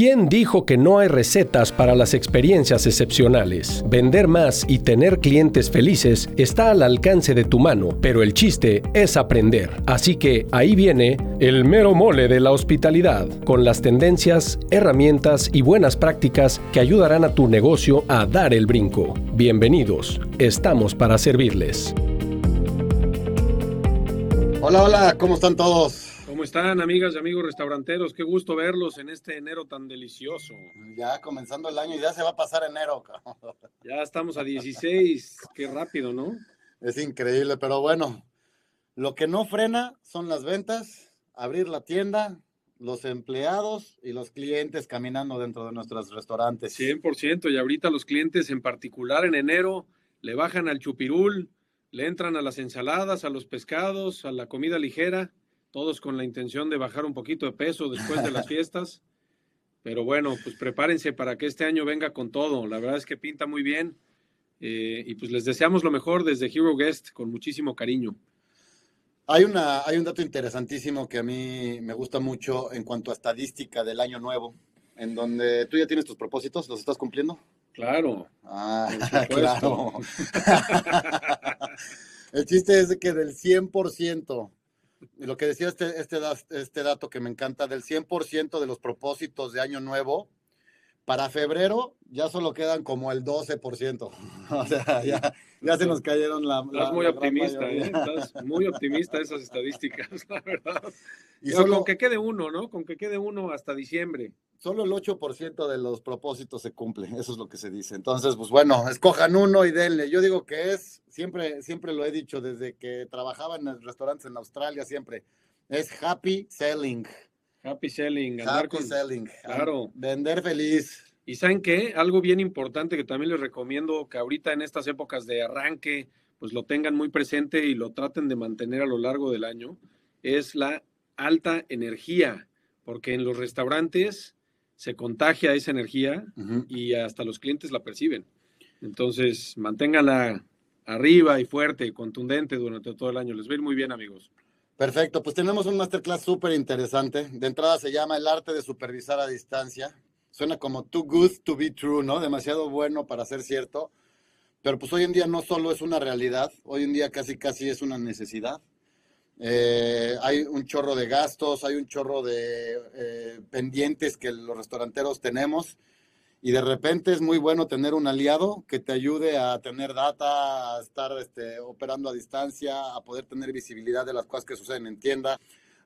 ¿Quién dijo que no hay recetas para las experiencias excepcionales? Vender más y tener clientes felices está al alcance de tu mano, pero el chiste es aprender. Así que ahí viene el mero mole de la hospitalidad, con las tendencias, herramientas y buenas prácticas que ayudarán a tu negocio a dar el brinco. Bienvenidos, estamos para servirles. Hola, hola, ¿cómo están todos? ¿Cómo están, amigas y amigos restauranteros? Qué gusto verlos en este enero tan delicioso. Ya comenzando el año y ya se va a pasar enero. Ya estamos a 16, qué rápido, ¿no? Es increíble, pero bueno, lo que no frena son las ventas, abrir la tienda, los empleados y los clientes caminando dentro de nuestros restaurantes. 100%, y ahorita los clientes en particular en enero le bajan al chupirul, le entran a las ensaladas, a los pescados, a la comida ligera todos con la intención de bajar un poquito de peso después de las fiestas. Pero bueno, pues prepárense para que este año venga con todo. La verdad es que pinta muy bien. Eh, y pues les deseamos lo mejor desde Hero Guest con muchísimo cariño. Hay, una, hay un dato interesantísimo que a mí me gusta mucho en cuanto a estadística del año nuevo, en donde tú ya tienes tus propósitos, ¿los estás cumpliendo? Claro. Ah, claro. El chiste es que del 100% lo que decía este, este, este dato que me encanta, del 100% de los propósitos de Año Nuevo, para febrero ya solo quedan como el 12%. O sea, ya, ya se nos cayeron la. Estás muy optimista, ¿eh? Estás muy optimista esas estadísticas, la verdad. Y solo, con que quede uno, ¿no? Con que quede uno hasta diciembre. Solo el 8% de los propósitos se cumple, eso es lo que se dice. Entonces, pues bueno, escojan uno y denle. Yo digo que es, siempre, siempre lo he dicho desde que trabajaba en restaurantes en Australia, siempre, es happy selling. Happy selling. Happy selling. Claro. Vender feliz. Y saben qué, algo bien importante que también les recomiendo que ahorita en estas épocas de arranque, pues lo tengan muy presente y lo traten de mantener a lo largo del año, es la alta energía, porque en los restaurantes se contagia esa energía y hasta los clientes la perciben. Entonces, manténganla arriba y fuerte y contundente durante todo el año. Les va a ir muy bien, amigos. Perfecto, pues tenemos un masterclass súper interesante. De entrada se llama El arte de supervisar a distancia. Suena como too good to be true, ¿no? Demasiado bueno para ser cierto. Pero pues hoy en día no solo es una realidad, hoy en día casi casi es una necesidad. Eh, hay un chorro de gastos, hay un chorro de eh, pendientes que los restauranteros tenemos y de repente es muy bueno tener un aliado que te ayude a tener data, a estar este, operando a distancia, a poder tener visibilidad de las cosas que suceden en tienda,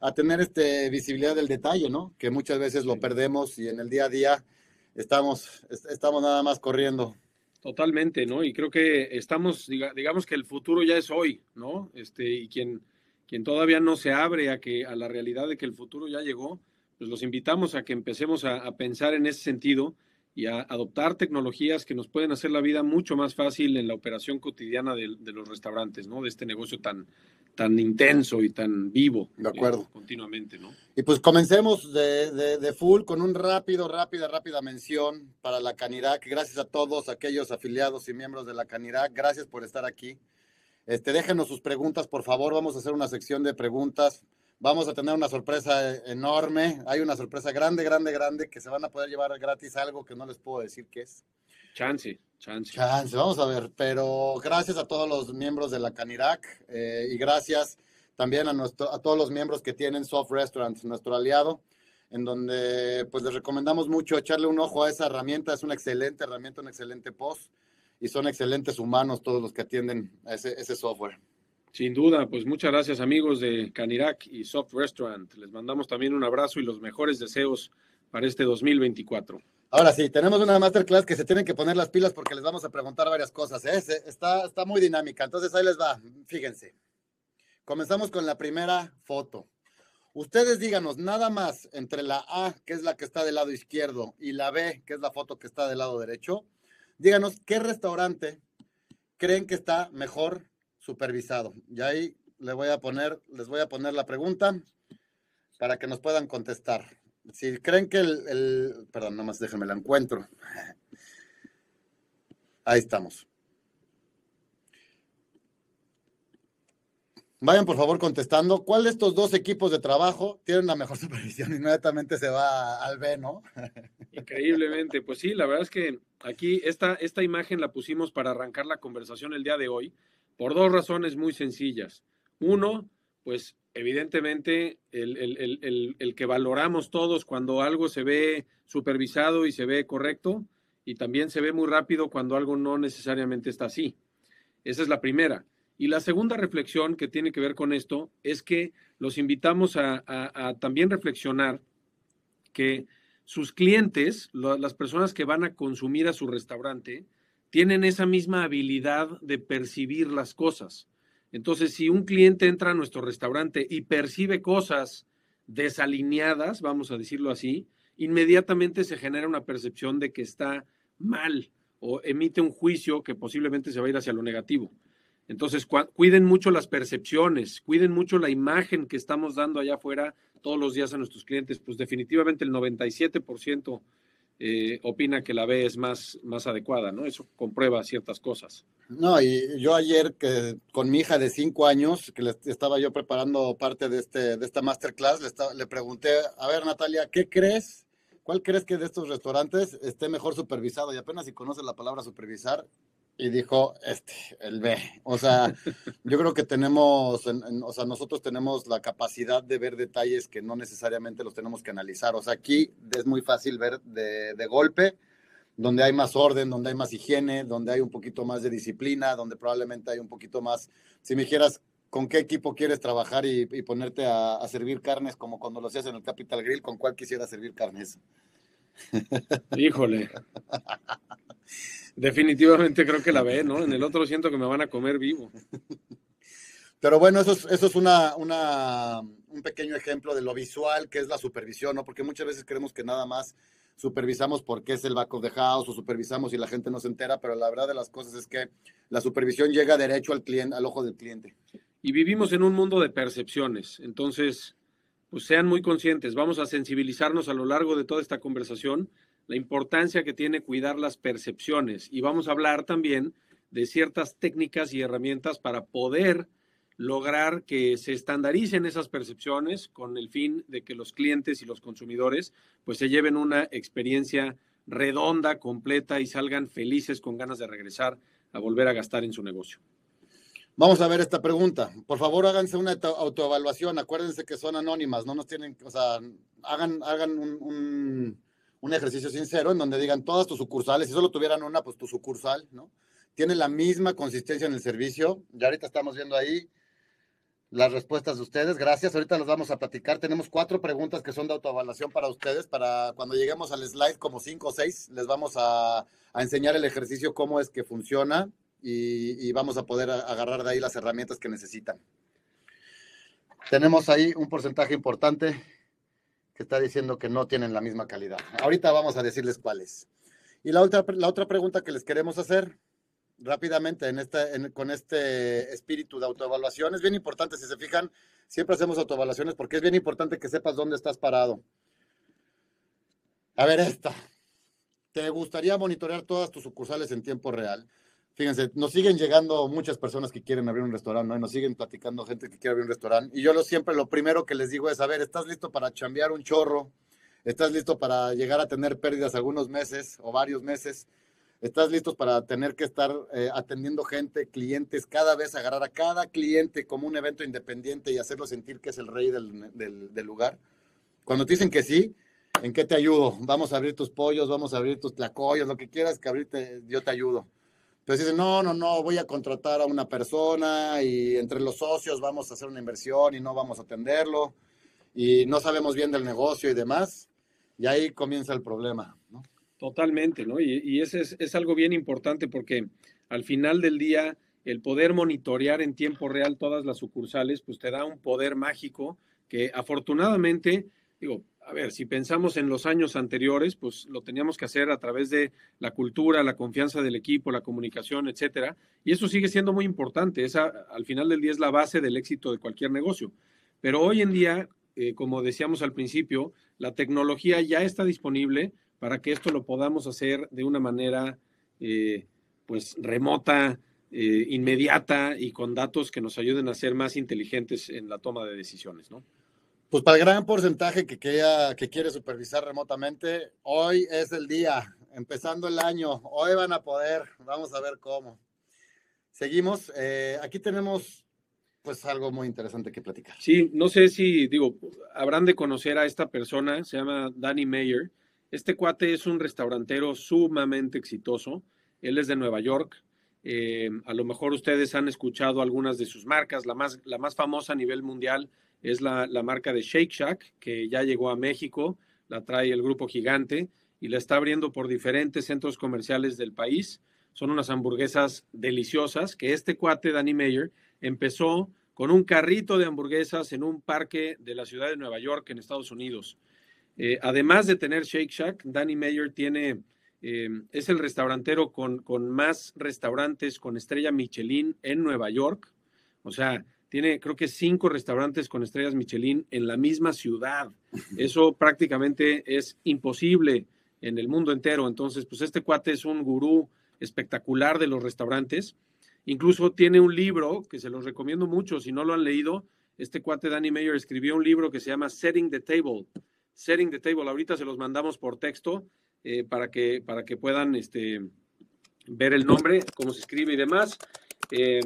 a tener este, visibilidad del detalle, ¿no? Que muchas veces lo perdemos y en el día a día estamos, estamos nada más corriendo. Totalmente, ¿no? Y creo que estamos, digamos que el futuro ya es hoy, ¿no? Este, y quien quien todavía no se abre a, que, a la realidad de que el futuro ya llegó, pues los invitamos a que empecemos a, pensar en ese sentido y a adoptar tecnologías que nos pueden hacer la vida mucho más fácil en la operación cotidiana de, los restaurantes, ¿no? De este negocio tan, tan intenso y tan vivo. De acuerdo. Eh, continuamente, ¿no? Y pues comencemos de, de, full con un rápido, rápida, rápida mención para la Canirac. Gracias a todos aquellos afiliados y miembros de la Canirac. Gracias por estar aquí. Este, déjenos sus preguntas, por favor. Vamos a hacer una sección de preguntas. Vamos a tener una sorpresa enorme. Hay una sorpresa grande, grande, grande que se van a poder llevar gratis algo que no les puedo decir qué es. Chance, chance. Chance, vamos a ver. Pero gracias a todos los miembros de la Canirac eh, y gracias también a, nuestro, a todos los miembros que tienen Soft Restaurants, nuestro aliado, en donde pues les recomendamos mucho echarle un ojo a esa herramienta. Es una excelente herramienta, un excelente post y son excelentes humanos todos los que atienden a ese, software. Sin duda, pues muchas gracias amigos de Canirac y Soft Restaurant. Les mandamos también un abrazo y los mejores deseos para este 2024. Ahora sí, tenemos una masterclass que se tienen que poner las pilas porque les vamos a preguntar varias cosas. ¿eh? Está, está muy dinámica, entonces ahí les va. Fíjense. Comenzamos con la primera foto. Ustedes díganos nada más entre la A, que es la que está del lado izquierdo, y la B, que es la foto que está del lado derecho díganos qué restaurante creen que está mejor supervisado. Y ahí les voy a poner, les voy a poner la pregunta para que nos puedan contestar. Si creen que el, el perdón, nomás déjenme la encuentro. Ahí estamos. Vayan por favor contestando. ¿Cuál de estos dos equipos de trabajo tiene una mejor supervisión? Inmediatamente se va al B, ¿no? Increíblemente. Pues sí, la verdad es que aquí esta, esta imagen la pusimos para arrancar la conversación el día de hoy por dos razones muy sencillas. Uno, pues evidentemente el, que valoramos todos cuando algo se ve supervisado y se ve correcto y también se ve muy rápido cuando algo no necesariamente está así. Esa es la primera. Y la segunda reflexión que tiene que ver con esto es que los invitamos a, también reflexionar que sus clientes, las personas que van a consumir a su restaurante, tienen esa misma habilidad de percibir las cosas. Entonces, si un cliente entra a nuestro restaurante y percibe cosas desalineadas, vamos a decirlo así, inmediatamente se genera una percepción de que está mal o emite un juicio que posiblemente se va a ir hacia lo negativo. Entonces, cuiden mucho las percepciones, cuiden mucho la imagen que estamos dando allá afuera todos los días a nuestros clientes. Pues definitivamente el 97% eh, opina que la B es más, más adecuada, ¿no? Eso comprueba ciertas cosas. No, y yo ayer que con mi hija de cinco años, que le estaba yo preparando parte de, este, de esta masterclass, le, le pregunté, a ver Natalia, ¿qué crees? ¿Cuál crees que de estos restaurantes esté mejor supervisado? Y apenas si conoce la palabra supervisar, y dijo, este, el B. O sea, yo creo que tenemos, o sea, nosotros tenemos la capacidad de ver detalles que no necesariamente los tenemos que analizar. O sea, aquí es muy fácil ver de, de golpe, donde hay más orden, donde hay más higiene, donde hay un poquito más de disciplina, donde probablemente hay un poquito más, si me dijeras, ¿con qué equipo quieres trabajar y, ponerte a, a, servir carnes como cuando lo hacías en el Capital Grill? ¿Con cuál quisiera servir carnes? Híjole. Definitivamente creo que la ve, ¿no? En el otro siento que me van a comer vivo. Pero bueno, eso es, eso es una, una, un pequeño ejemplo de lo visual que es la supervisión, ¿no? Porque muchas veces creemos que nada más supervisamos porque es el back of the house o supervisamos y la gente no se entera, pero la verdad de las cosas es que la supervisión llega derecho al cliente, al ojo del cliente. Y vivimos en un mundo de percepciones, entonces, pues sean muy conscientes, vamos a sensibilizarnos a lo largo de toda esta conversación la importancia que tiene cuidar las percepciones y vamos a hablar también de ciertas técnicas y herramientas para poder lograr que se estandaricen esas percepciones con el fin de que los clientes y los consumidores pues se lleven una experiencia redonda, completa y salgan felices con ganas de regresar a volver a gastar en su negocio. Vamos a ver esta pregunta. Por favor, háganse una autoevaluación. Acuérdense que son anónimas, no nos tienen, o sea, hagan, hagan un un ejercicio sincero en donde digan todas tus sucursales, si solo tuvieran una, pues tu sucursal, ¿no? Tiene la misma consistencia en el servicio. Ya ahorita estamos viendo ahí las respuestas de ustedes. Gracias. Ahorita los vamos a platicar. Tenemos cuatro preguntas que son de autoevaluación para ustedes. Para cuando lleguemos al slide, como cinco o seis, les vamos a, enseñar el ejercicio, cómo es que funciona y vamos a poder agarrar de ahí las herramientas que necesitan. Tenemos ahí un porcentaje importante que está diciendo que no tienen la misma calidad. Ahorita vamos a decirles cuáles. Y la otra, la otra pregunta que les queremos hacer rápidamente en con este espíritu de autoevaluación es bien importante, si se fijan, siempre hacemos autoevaluaciones porque es bien importante que sepas dónde estás parado. A ver, esta. ¿Te gustaría monitorear todas tus sucursales en tiempo real? Fíjense, nos siguen llegando muchas personas que quieren abrir un restaurante, ¿no? Y nos siguen platicando gente que quiere abrir un restaurante. Y yo lo, siempre lo primero que les digo es, a ver, ¿estás listo para chambear un chorro? ¿Estás listo para llegar a tener pérdidas algunos meses o varios meses? ¿Estás listo para tener que estar eh, atendiendo gente, clientes, cada vez agarrar a cada cliente como un evento independiente y hacerlo sentir que es el rey del, lugar? Cuando te dicen que sí, ¿en qué te ayudo? Vamos a abrir tus pollos, vamos a abrir tus tlacoyos, lo que quieras que abrirte, yo te ayudo. Entonces dicen, no, no, no, voy a contratar a una persona y entre los socios vamos a hacer una inversión y no vamos a atenderlo y no sabemos bien del negocio y demás. Y ahí comienza el problema, ¿no? Totalmente, ¿no? Y, y ese es, es, algo bien importante porque al final del día el poder monitorear en tiempo real todas las sucursales, pues te da un poder mágico que afortunadamente, digo, a ver, si pensamos en los años anteriores, pues lo teníamos que hacer a través de la cultura, la confianza del equipo, la comunicación, etcétera. Y eso sigue siendo muy importante. Esa, al final del día, es la base del éxito de cualquier negocio. Pero hoy en día, eh, como decíamos al principio, la tecnología ya está disponible para que esto lo podamos hacer de una manera, eh, pues, remota, eh, inmediata y con datos que nos ayuden a ser más inteligentes en la toma de decisiones, ¿no? Pues para el gran porcentaje que, que quiere supervisar remotamente, hoy es el día, empezando el año, hoy van a poder, vamos a ver cómo. Seguimos, eh, aquí tenemos pues algo muy interesante que platicar. Sí, no sé si, digo, habrán de conocer a esta persona, se llama Danny Mayer. Este cuate es un restaurantero sumamente exitoso, él es de Nueva York. Eh, a lo mejor ustedes han escuchado algunas de sus marcas, la más, la más famosa a nivel mundial es la, marca de Shake Shack, que ya llegó a México, la trae el grupo gigante y la está abriendo por diferentes centros comerciales del país. Son unas hamburguesas deliciosas que este cuate, Danny Mayer, empezó con un carrito de hamburguesas en un parque de la ciudad de Nueva York, en Estados Unidos. Eh, además de tener Shake Shack, Danny Mayer tiene, eh, es el restaurantero con, con más restaurantes con estrella Michelin en Nueva York. O sea, tiene creo que cinco restaurantes con estrellas Michelin en la misma ciudad. Eso prácticamente es imposible en el mundo entero. Entonces, pues este cuate es un gurú espectacular de los restaurantes. Incluso tiene un libro que se los recomiendo mucho, si no lo han leído, este cuate Danny Mayer escribió un libro que se llama Setting the Table. Setting the Table, ahorita se los mandamos por texto eh, para, que, para que puedan este, ver el nombre, cómo se escribe y demás. Eh,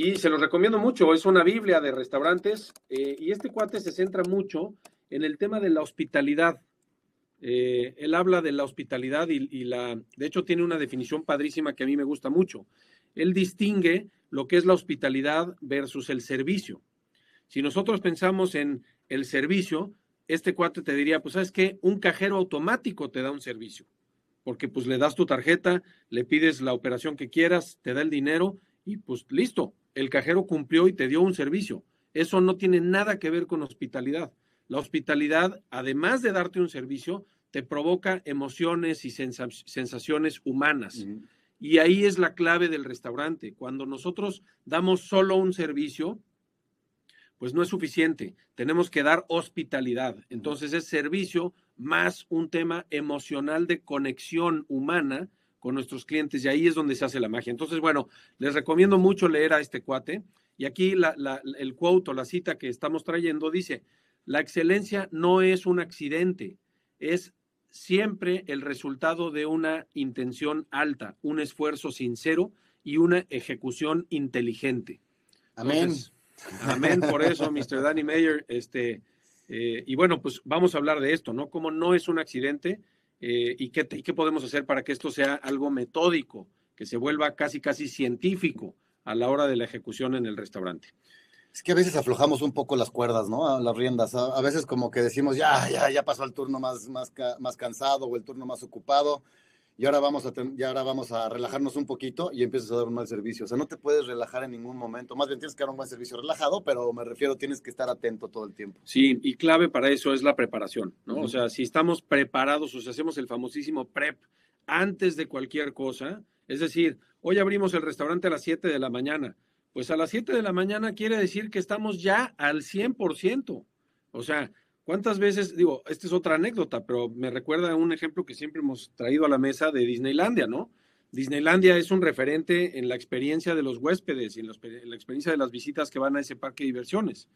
y se los recomiendo mucho, es una Biblia de restaurantes eh, y este cuate se centra mucho en el tema de la hospitalidad. Eh, él habla de la hospitalidad y, y, la, de hecho tiene una definición padrísima que a mí me gusta mucho. Él distingue lo que es la hospitalidad versus el servicio. Si nosotros pensamos en el servicio, este cuate te diría, pues sabes que un cajero automático te da un servicio, porque pues le das tu tarjeta, le pides la operación que quieras, te da el dinero y pues listo, el cajero cumplió y te dio un servicio. Eso no tiene nada que ver con hospitalidad. La hospitalidad, además de darte un servicio, te provoca emociones y sensaciones humanas. Y ahí es la clave del restaurante. Cuando nosotros damos solo un servicio, pues no es suficiente. Tenemos que dar hospitalidad. Entonces es servicio más un tema emocional de conexión humana con nuestros clientes y ahí es donde se hace la magia. Entonces, bueno, les recomiendo mucho leer a este cuate. Y aquí el quote o la cita que estamos trayendo dice, la excelencia no es un accidente, es siempre el resultado de una intención alta, un esfuerzo sincero y una ejecución inteligente. Amén. amén por eso, Mr. Danny Mayer. Este, eh, y bueno, pues vamos a hablar de esto, ¿no? Como no es un accidente, eh, y, qué, qué podemos hacer para que esto sea algo metódico, que se vuelva casi, casi científico a la hora de la ejecución en el restaurante. Es que a veces aflojamos un poco las cuerdas, ¿no? Las riendas. A, veces como que decimos, ya, ya, ya pasó el turno más, más, más cansado o el turno más ocupado y ahora vamos a, y ahora vamos a relajarnos un poquito y empiezas a dar un mal servicio. O sea, no te puedes relajar en ningún momento. Más bien tienes que dar un buen servicio relajado, pero me refiero, tienes que estar atento todo el tiempo. Sí, y clave para eso es la preparación, ¿no? O sea, si estamos preparados o si hacemos el famosísimo prep antes de cualquier cosa, es decir, hoy abrimos el restaurante a las 7 de la mañana. Pues a las 7 de la mañana quiere decir que estamos ya al 100%. O sea, ¿Cuántas veces, digo, esta es otra anécdota, pero me recuerda un ejemplo que siempre hemos traído a la mesa de Disneylandia, ¿no? Disneylandia es un referente en la experiencia de los huéspedes y en la, experiencia de las visitas que van a ese parque de diversiones.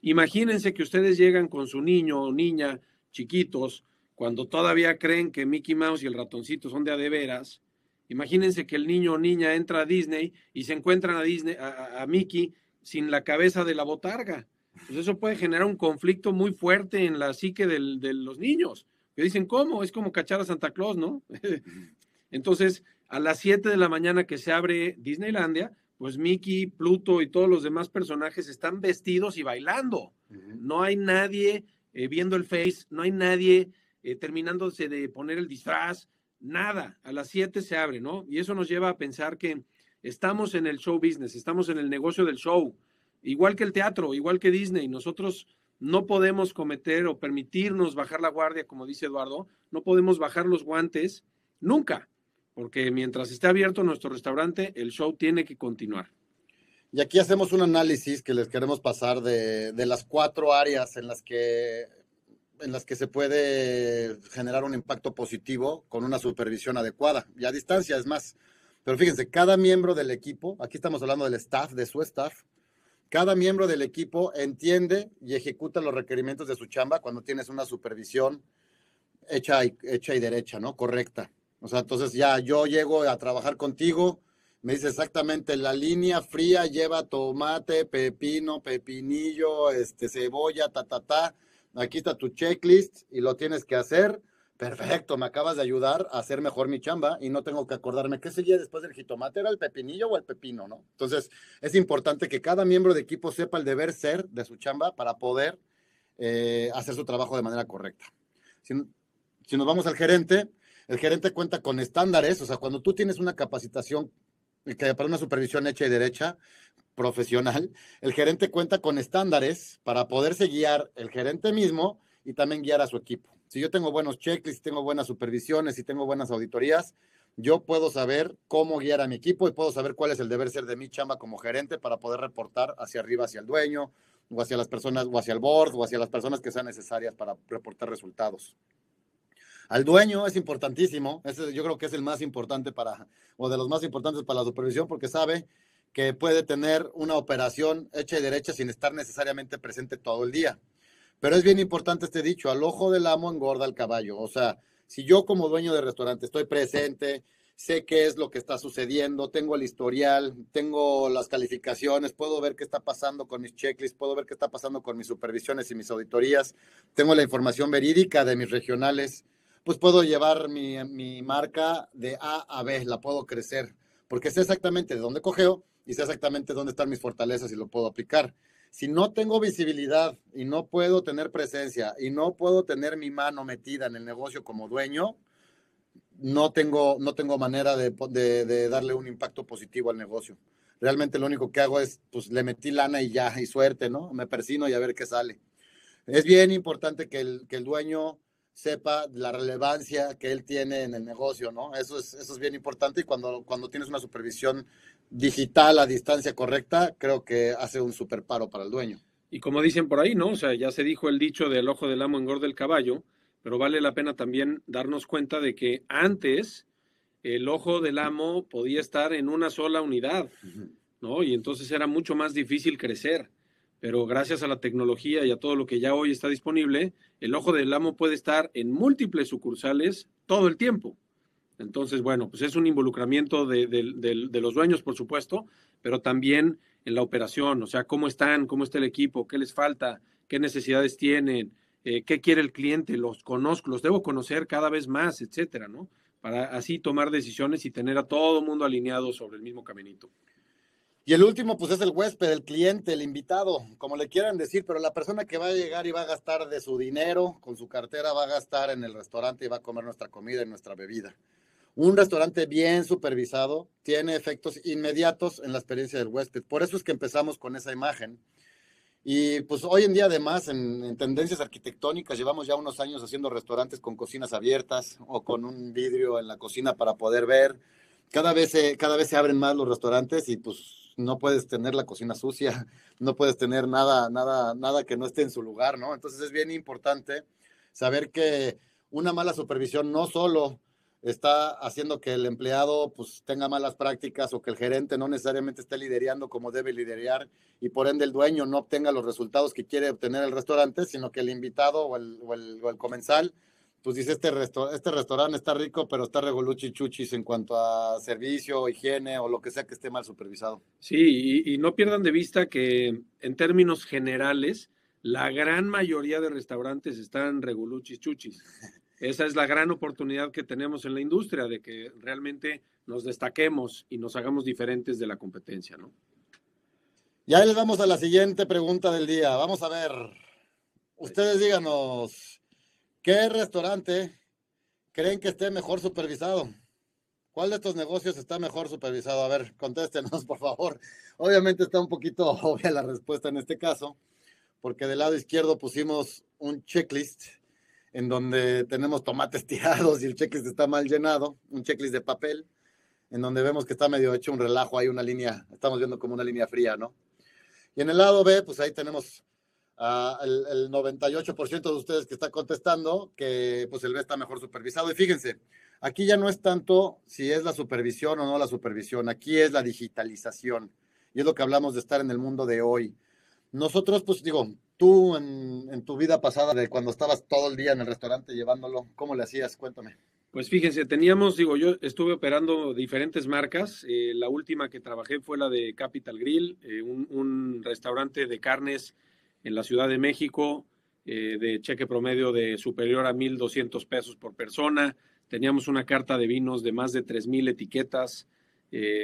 Imagínense que ustedes llegan con su niño o niña chiquitos, cuando todavía creen que Mickey Mouse y el ratoncito son de a de veras. Imagínense que el niño o niña entra a Disney y se encuentran a, Disney, a Mickey sin la cabeza de la botarga pues eso puede generar un conflicto muy fuerte en la psique de los niños. Que dicen, ¿cómo? Es como cachar a Santa Claus, ¿no? Entonces, a las 7 de la mañana que se abre Disneylandia, pues Mickey, Pluto y todos los demás personajes están vestidos y bailando. No hay nadie eh, viendo el face, no hay nadie eh, terminándose de poner el disfraz, nada. A las 7 se abre, ¿no? Y eso nos lleva a pensar que estamos en el show business, estamos en el negocio del show. Igual que el teatro, igual que Disney, nosotros no podemos cometer o permitirnos bajar la guardia, como dice Eduardo, no podemos bajar los guantes nunca, porque mientras esté abierto nuestro restaurante, el show tiene que continuar. Y aquí hacemos un análisis que les queremos pasar de, las cuatro áreas en las que en las que se puede generar un impacto positivo con una supervisión adecuada y a distancia, es más, Pero fíjense, cada miembro del equipo, aquí estamos hablando del staff, de su staff, cada miembro del equipo entiende y ejecuta los requerimientos de su chamba cuando tienes una supervisión hecha y, hecha y derecha, ¿no? Correcta. O sea, entonces ya yo llego a trabajar contigo, me dice exactamente la línea fría lleva tomate, pepino, pepinillo, este, cebolla, ta, ta, ta. Aquí está tu checklist y lo tienes que hacer Perfecto, me acabas de ayudar a hacer mejor mi chamba y no tengo que acordarme qué seguía después del jitomate, era el pepinillo o el pepino, ¿no? Entonces, es importante que cada miembro de equipo sepa el deber ser de su chamba para poder eh, hacer su trabajo de manera correcta. Si, si nos vamos al gerente, el gerente cuenta con estándares, o sea, cuando tú tienes una capacitación que para una supervisión hecha y derecha, profesional, el gerente cuenta con estándares para poderse guiar el gerente mismo y también guiar a su equipo. Si yo tengo buenos checklists, tengo buenas supervisiones y tengo buenas auditorías, yo puedo saber cómo guiar a mi equipo y puedo saber cuál es el deber ser de mi chamba como gerente para poder reportar hacia arriba, hacia el dueño, o hacia las personas, o hacia el board, o hacia las personas que sean necesarias para reportar resultados. Al dueño es importantísimo, ese yo creo que es el más importante para, o de los más importantes para la supervisión, porque sabe que puede tener una operación hecha y derecha sin estar necesariamente presente todo el día. Pero es bien importante este dicho, al ojo del amo engorda el caballo. O sea, si yo como dueño de restaurante estoy presente, sé qué es lo que está sucediendo, tengo el historial, tengo las calificaciones, puedo ver qué está pasando con mis checklists, puedo ver qué está pasando con mis supervisiones y mis auditorías, tengo la información verídica de mis regionales, pues puedo llevar mi, mi marca de A a B, la puedo crecer, porque sé exactamente de dónde cogeo y sé exactamente dónde están mis fortalezas y lo puedo aplicar si no tengo visibilidad y no puedo tener presencia y no puedo tener mi mano metida en el negocio como dueño, no tengo, no tengo manera de, de, darle un impacto positivo al negocio. Realmente lo único que hago es, pues le metí lana y ya, y suerte, ¿no? Me persino y a ver qué sale. Es bien importante que el, que el dueño sepa la relevancia que él tiene en el negocio, ¿no? Eso es, eso es bien importante y cuando, cuando tienes una supervisión digital a distancia correcta, creo que hace un super paro para el dueño. Y como dicen por ahí, ¿no? O sea, ya se dijo el dicho del ojo del amo engorda el caballo, pero vale la pena también darnos cuenta de que antes el ojo del amo podía estar en una sola unidad, ¿no? Y entonces era mucho más difícil crecer. Pero gracias a la tecnología y a todo lo que ya hoy está disponible, el ojo del amo puede estar en múltiples sucursales todo el tiempo. Entonces, bueno, pues es un involucramiento de, los dueños, por supuesto, pero también en la operación, o sea, cómo están, cómo está el equipo, qué les falta, qué necesidades tienen, eh, qué quiere el cliente, los conozco, los debo conocer cada vez más, etcétera, ¿no? Para así tomar decisiones y tener a todo el mundo alineado sobre el mismo caminito. Y el último, pues es el huésped, el cliente, el invitado, como le quieran decir, pero la persona que va a llegar y va a gastar de su dinero, con su cartera, va a gastar en el restaurante y va a comer nuestra comida y nuestra bebida. Un restaurante bien supervisado tiene efectos inmediatos en la experiencia del huésped. Por eso es que empezamos con esa imagen. Y pues hoy en día además en, tendencias arquitectónicas llevamos ya unos años haciendo restaurantes con cocinas abiertas o con un vidrio en la cocina para poder ver. Cada vez, se, cada vez se abren más los restaurantes y pues no puedes tener la cocina sucia, no puedes tener nada, nada, nada que no esté en su lugar, ¿no? Entonces es bien importante saber que una mala supervisión no solo está haciendo que el empleado pues tenga malas prácticas o que el gerente no necesariamente esté liderando como debe liderar y por ende el dueño no obtenga los resultados que quiere obtener el restaurante, sino que el invitado o el, o el, comensal pues dice, este, este restaurante está rico, pero está regoluchi chuchis en cuanto a servicio, higiene o lo que sea que esté mal supervisado. Sí, y, y no pierdan de vista que en términos generales, la gran mayoría de restaurantes están regoluchis chuchis. Esa es la gran oportunidad que tenemos en la industria de que realmente nos destaquemos y nos hagamos diferentes de la competencia, ¿no? Y les vamos a la siguiente pregunta del día. Vamos a ver. Ustedes díganos, ¿qué restaurante creen que esté mejor supervisado? ¿Cuál de estos negocios está mejor supervisado? A ver, contéstenos, por favor. Obviamente está un poquito obvia la respuesta en este caso, porque del lado izquierdo pusimos un checklist en donde tenemos tomates tirados y el checklist está mal llenado, un checklist de papel, en donde vemos que está medio hecho un relajo, hay una línea, estamos viendo como una línea fría, ¿no? Y en el lado B, pues ahí tenemos el, el, 98% de ustedes que está contestando que pues el B está mejor supervisado. Y fíjense, Aquí ya no es tanto si es la supervisión o no la supervisión, aquí es la digitalización. Y es lo que hablamos de estar en el mundo de hoy. Nosotros, pues digo, tú en, tu vida pasada, de cuando estabas todo el día en el restaurante llevándolo, ¿cómo le hacías? Cuéntame. Pues fíjense, teníamos, digo, yo estuve operando diferentes marcas. Eh, la última que trabajé fue la de Capital Grill, eh, un, restaurante de carnes en la Ciudad de México, eh, de cheque promedio de superior a 1.200 pesos por persona. Teníamos una carta de vinos de más de 3.000 etiquetas,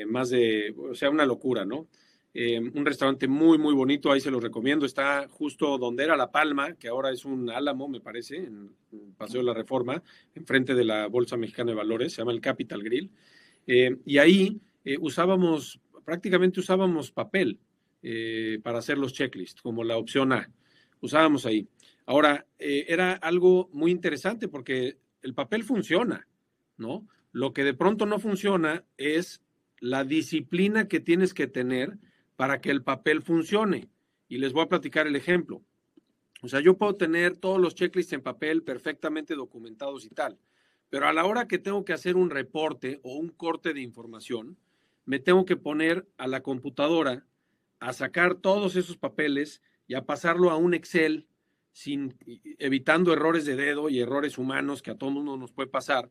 más de, o sea, una locura, ¿no? Eh, un restaurante muy, muy bonito, ahí se los recomiendo. Está justo donde era La Palma, que ahora es un álamo, me parece, en Paseo de la Reforma, enfrente de la Bolsa Mexicana de Valores, se llama el Capital Grill. Eh, y ahí usábamos, prácticamente usábamos papel para hacer los checklists, como la opción A. Usábamos ahí. Ahora, era algo muy interesante porque el papel funciona, ¿no? Lo que de pronto no funciona es la disciplina que tienes que tener para que el papel funcione. Y les voy a platicar el ejemplo. O sea, yo puedo tener todos los checklists en papel perfectamente documentados y tal, pero a la hora que tengo que hacer un reporte o un corte de información, me tengo que poner a la computadora a sacar todos esos papeles y a pasarlo a un Excel sin evitando errores de dedo y errores humanos que a todo mundo nos puede pasar,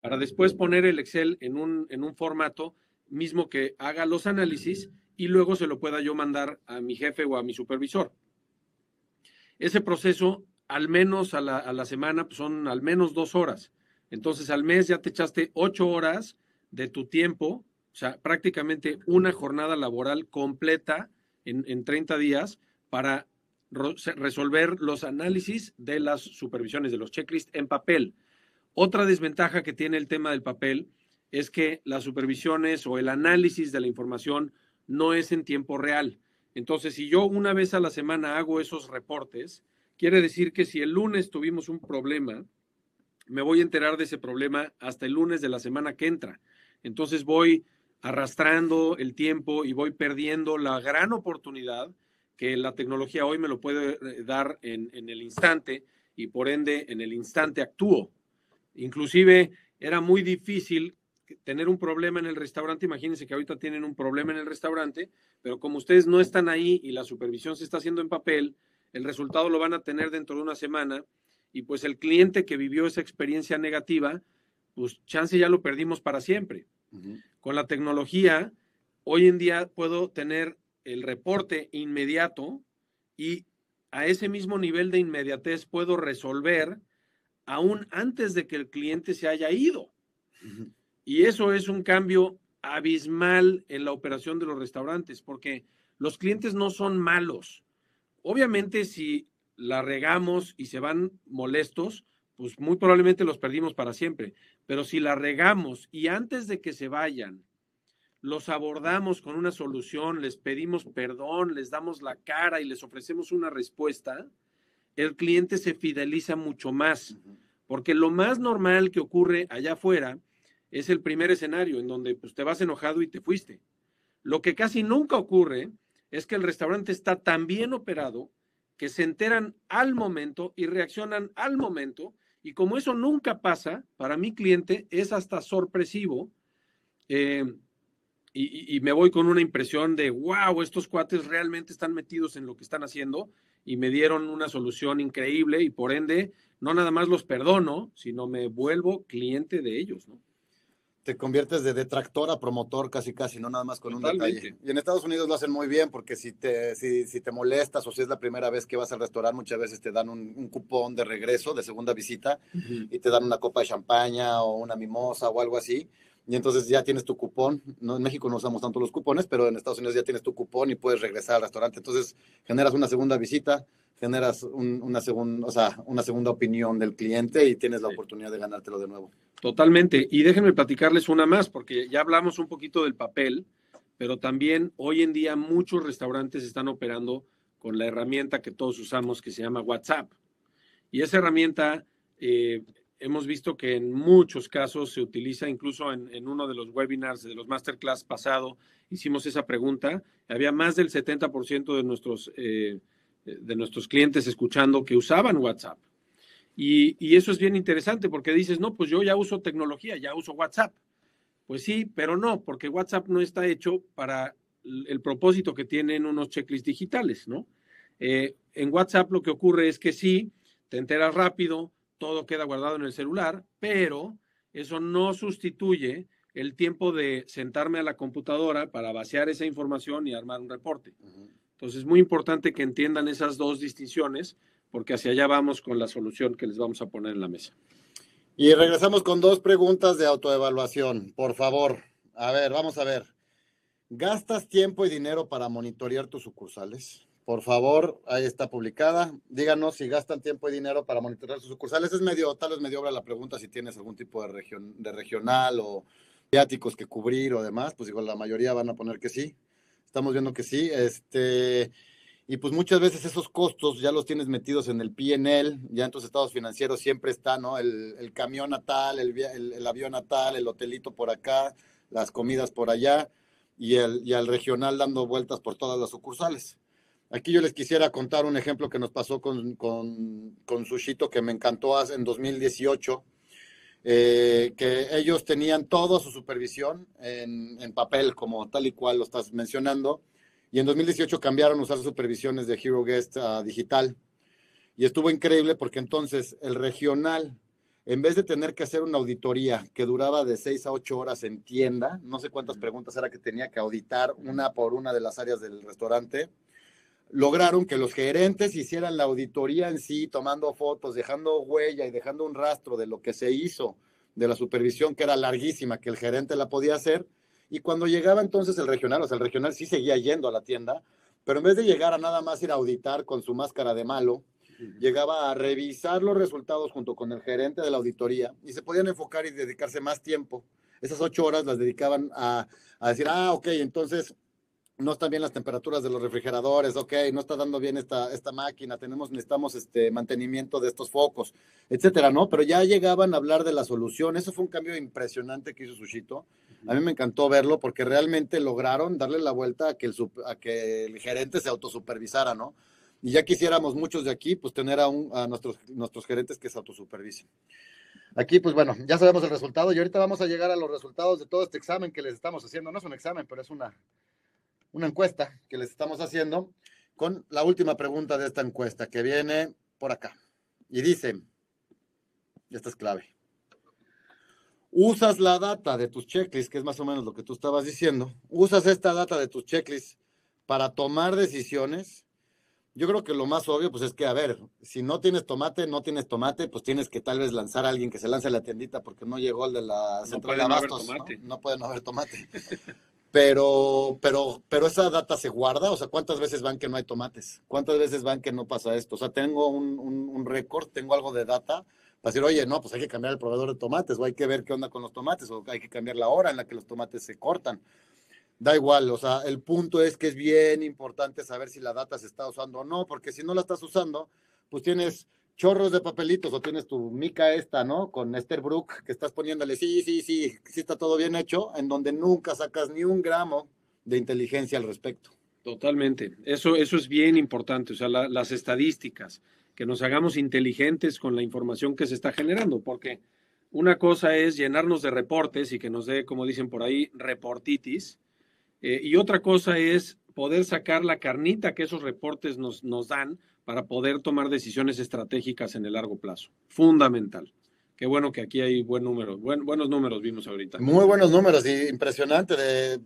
para después poner el Excel en un, en un formato mismo que haga los análisis y luego se lo pueda yo mandar a mi jefe o a mi supervisor. Ese proceso, al menos a la, a la semana, pues, son al menos dos horas. Entonces, al mes ya te echaste ocho horas de tu tiempo, o sea, prácticamente una jornada laboral completa en, en 30 días para resolver los análisis de las supervisiones, de los checklists en papel. Otra desventaja que tiene el tema del papel es que las supervisiones o el análisis de la información no es en tiempo real. Entonces, si yo una vez a la semana hago esos reportes, quiere decir que si el lunes tuvimos un problema, me voy a enterar de ese problema hasta el lunes de la semana que entra. Entonces voy arrastrando el tiempo y voy perdiendo la gran oportunidad que la tecnología hoy me lo puede eh, dar en, en el instante y por ende en el instante actúo. Inclusive era muy difícil tener un problema en el restaurante. Imagínense que ahorita tienen un problema en el restaurante, pero como ustedes no están ahí y la supervisión se está haciendo en papel, el resultado lo van a tener dentro de una semana y pues el cliente que vivió esa experiencia negativa, pues chance ya lo perdimos para siempre. Con la tecnología, hoy en día puedo tener el reporte inmediato y a ese mismo nivel de inmediatez puedo resolver aún antes de que el cliente se haya ido. Y eso es un cambio abismal en la operación de los restaurantes, porque los clientes no son malos. Obviamente, si la regamos y se van molestos, pues muy probablemente los perdimos para siempre. Pero si la regamos y antes de que se vayan, los abordamos con una solución, les pedimos perdón, les damos la cara y les ofrecemos una respuesta, el cliente se fideliza mucho más. Porque lo más normal que ocurre allá afuera es el primer escenario en donde pues, te vas enojado y te fuiste. Lo que casi nunca ocurre es que el restaurante está tan bien operado que se enteran al momento y reaccionan al momento. Y como eso nunca pasa, para mi cliente es hasta sorpresivo. Eh, y, me voy con una impresión de, wow, estos cuates realmente están metidos en lo que están haciendo y me dieron una solución increíble y por ende no nada más los perdono, sino me vuelvo cliente de ellos, ¿no? Te conviertes de detractor a promotor casi casi, no nada más con un detalle. Y en Estados Unidos lo hacen muy bien porque si te, si, si te molestas o si es la primera vez que vas al restaurante, muchas veces te dan un, cupón de regreso, de segunda visita, y te dan una copa de champaña o una mimosa o algo así y entonces ya tienes tu cupón. No, en México no usamos tanto los cupones, pero en Estados Unidos ya tienes tu cupón y puedes regresar al restaurante. Entonces generas una segunda visita, generas una, segunda, o sea, una segunda opinión del cliente y tienes la oportunidad de ganártelo de nuevo. Totalmente. Y déjenme platicarles una más, porque ya hablamos un poquito del papel, pero también hoy en día muchos restaurantes están operando con la herramienta que todos usamos que se llama WhatsApp. Y esa herramienta eh, hemos visto que en muchos casos se utiliza, incluso en, uno de los webinars de los masterclass pasado, hicimos esa pregunta. Había más del 70% de nuestros, eh, de nuestros clientes escuchando que usaban WhatsApp. Y, eso es bien interesante porque dices, no, pues yo ya uso tecnología, ya uso WhatsApp. Pues sí, pero no, porque WhatsApp no está hecho para el propósito que tienen unos checklists digitales, ¿no? Eh, en WhatsApp lo que ocurre es que sí, te enteras rápido, todo queda guardado en el celular, pero eso no sustituye el tiempo de sentarme a la computadora para vaciar esa información y armar un reporte. Entonces es muy importante que entiendan esas dos distinciones porque hacia allá vamos con la solución que les vamos a poner en la mesa. Y regresamos con dos preguntas de autoevaluación, por favor. A ver, vamos a ver. ¿Gastas tiempo y dinero para monitorear tus sucursales? Por favor, ahí está publicada. Díganos si gastan tiempo y dinero para monitorear sus sucursales. Es medio, tal vez medio obra la pregunta si tienes algún tipo de, de regional o viáticos que cubrir o demás. Pues igual la mayoría van a poner que sí. Estamos viendo que sí. Este, y pues muchas veces esos costos ya los tienes metidos en el PNL, ya en tus estados financieros siempre está, ¿no? El, camión natal, el, el, avión natal, el hotelito por acá, las comidas por allá y el, y al regional dando vueltas por todas las sucursales. Aquí yo les quisiera contar un ejemplo que nos pasó con, con, con Sushito que me encantó en 2018. Eh, que ellos tenían toda su supervisión en, en papel, como tal y cual lo estás mencionando, y en 2018 cambiaron a usar supervisiones de Hero Guest a digital. Y estuvo increíble porque entonces el regional, en vez de tener que hacer una auditoría que duraba de 6 a 8 horas en tienda, no sé cuántas preguntas era que tenía que auditar una por una de las áreas del restaurante, lograron que los gerentes hicieran la auditoría en sí, tomando fotos, dejando huella y dejando un rastro de lo que se hizo de la supervisión, que era larguísima, que el gerente la podía hacer, y cuando llegaba entonces el regional, o sea, el regional sí seguía yendo a la tienda, pero en vez de llegar a nada más ir a auditar con su máscara de malo, llegaba a revisar los resultados junto con el gerente de la auditoría y se podían enfocar y dedicarse más tiempo. Esas ocho horas las dedicaban a, a decir, ah, ok, entonces no están bien las temperaturas de los refrigeradores, ok, no está dando bien esta, esta máquina, tenemos, necesitamos este mantenimiento de estos focos, etcétera, ¿no? Pero ya llegaban a hablar de la solución. Eso fue un cambio impresionante que hizo Sushito. A mí me encantó verlo porque realmente lograron darle la vuelta a que el, a que el gerente se autosupervisara, ¿no? Y ya quisiéramos muchos de aquí, pues tener a, un, a nuestros, nuestros gerentes que se autosupervisen. Aquí, pues bueno, ya sabemos el resultado y ahorita vamos a llegar a los resultados de todo este examen que les estamos haciendo. No es un examen, pero es una, una encuesta que les estamos haciendo con la última pregunta de esta encuesta que viene por acá. Y dice, y esta es clave, usas la data de tus checklists, que es más o menos lo que tú estabas diciendo, usas esta data de tus checklists para tomar decisiones. Yo creo que lo más obvio, pues es que, a ver, si no tienes tomate, no tienes tomate, pues tienes que tal vez lanzar a alguien que se lance la tiendita porque no llegó el de la central de abastos. No, no puede no haber tomate. pero, pero, pero esa data se guarda, o sea, ¿cuántas veces van que no hay tomates? ¿Cuántas veces van que no pasa esto? O sea, tengo un, un, récord, tengo algo de data para decir, oye, no, pues hay que cambiar el proveedor de tomates, o hay que ver qué onda con los tomates, o hay que cambiar la hora en la que los tomates se cortan. Da igual, o sea, el punto es que es bien importante saber si la data se está usando o no, porque si no la estás usando, pues tienes chorros de papelitos o tienes tu mica esta, ¿no? Con Esther Brook, que estás poniéndole, sí, sí, sí, sí está todo bien hecho, en donde nunca sacas ni un gramo de inteligencia al respecto. Totalmente. Eso, eso es bien importante, o sea, las estadísticas, que nos hagamos inteligentes con la información que se está generando, porque una cosa es llenarnos de reportes y que nos dé, como dicen por ahí, reportitis, eh, y otra cosa es poder sacar la carnita que esos reportes nos, nos dan para poder tomar decisiones estratégicas en el largo plazo. Fundamental. Qué bueno que aquí hay buen número, buen, buenos números vimos ahorita. Muy buenos números y impresionante. De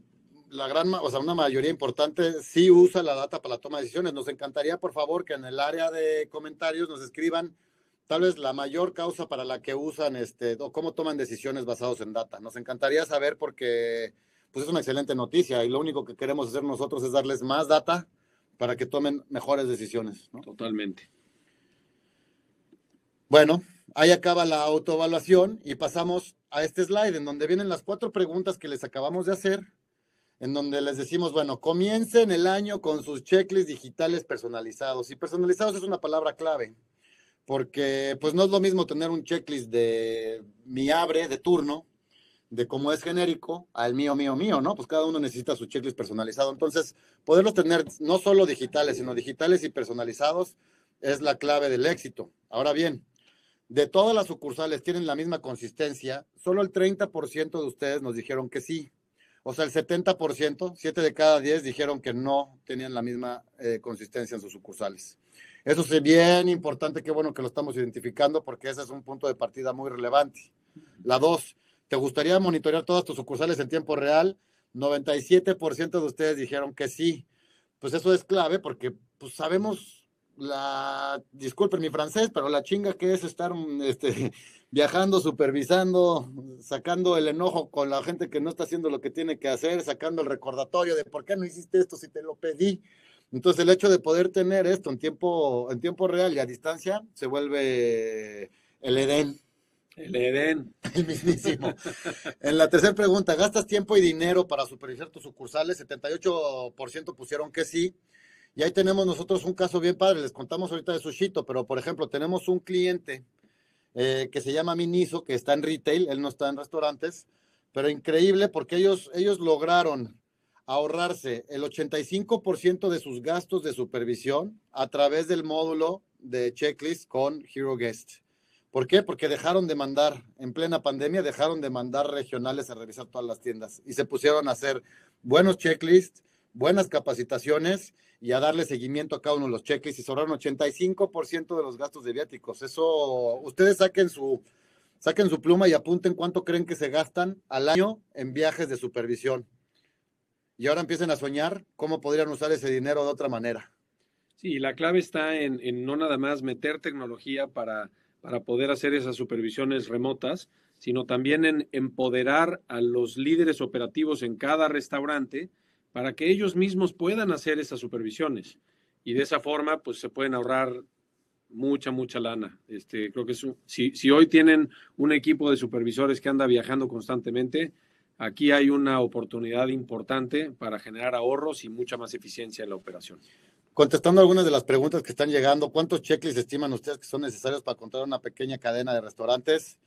la gran, o sea, una mayoría importante sí usa la data para la toma de decisiones. Nos encantaría, por favor, que en el área de comentarios nos escriban tal vez la mayor causa para la que usan este o cómo toman decisiones basados en data. Nos encantaría saber porque pues es una excelente noticia y lo único que queremos hacer nosotros es darles más data para que tomen mejores decisiones. Totalmente. Bueno, ahí acaba la autoevaluación y pasamos a este slide en donde vienen las cuatro preguntas que les acabamos de hacer, en donde les decimos, bueno, comiencen el año con sus checklists digitales personalizados. Y personalizados es una palabra clave, porque pues no es lo mismo tener un checklist de mi abre de turno de cómo es genérico al mío, mío, mío, ¿no? Pues cada uno necesita su checklist personalizado. Entonces, poderlos tener no solo digitales, sino digitales y personalizados es la clave del éxito. Ahora bien, de todas las sucursales tienen la misma consistencia, solo el 30% de ustedes nos dijeron que sí. O sea, el 70%, 7 de cada 10 dijeron que no tenían la misma eh, consistencia en sus sucursales. Eso es bien importante, qué bueno que lo estamos identificando porque ese es un punto de partida muy relevante. La dos, ¿te gustaría monitorear todas tus sucursales en tiempo real? 97% de ustedes dijeron que sí. Pues eso es clave porque pues, sabemos la, disculpen mi francés, pero la chinga que es estar este, viajando, supervisando, sacando el enojo con la gente que no está haciendo lo que tiene que hacer, sacando el recordatorio de por qué no hiciste esto si te lo pedí. Entonces el hecho de poder tener esto en tiempo, en tiempo real y a distancia se vuelve el Edén. El Edén. El mismísimo. en la tercera pregunta, ¿gastas tiempo y dinero para supervisar tus sucursales? 78% pusieron que sí y ahí tenemos nosotros un caso bien padre, les contamos ahorita de Sushito, pero por ejemplo, tenemos un cliente eh, que se llama Miniso, que está en retail, él no está en restaurantes, pero increíble porque ellos, ellos lograron ahorrarse el 85% de sus gastos de supervisión a través del módulo de checklist con Hero Guest. ¿Por qué? Porque dejaron de mandar, en plena pandemia, dejaron de mandar regionales a revisar todas las tiendas y se pusieron a hacer buenos checklists, buenas capacitaciones y a darle seguimiento a cada uno de los cheques y sobraron 85% de los gastos de viáticos. Eso, ustedes saquen su, saquen su pluma y apunten cuánto creen que se gastan al año en viajes de supervisión. Y ahora empiecen a soñar cómo podrían usar ese dinero de otra manera. Sí, la clave está en, en no nada más meter tecnología para, para poder hacer esas supervisiones remotas, sino también en empoderar a los líderes operativos en cada restaurante para que ellos mismos puedan hacer esas supervisiones. Y de esa forma, pues se pueden ahorrar mucha, mucha lana. Este, creo que es si, si hoy tienen un equipo de supervisores que anda viajando constantemente, aquí hay una oportunidad importante para generar ahorros y mucha más eficiencia en la operación. Contestando algunas de las preguntas que están llegando, ¿cuántos checklists estiman ustedes que son necesarios para controlar una pequeña cadena de restaurantes?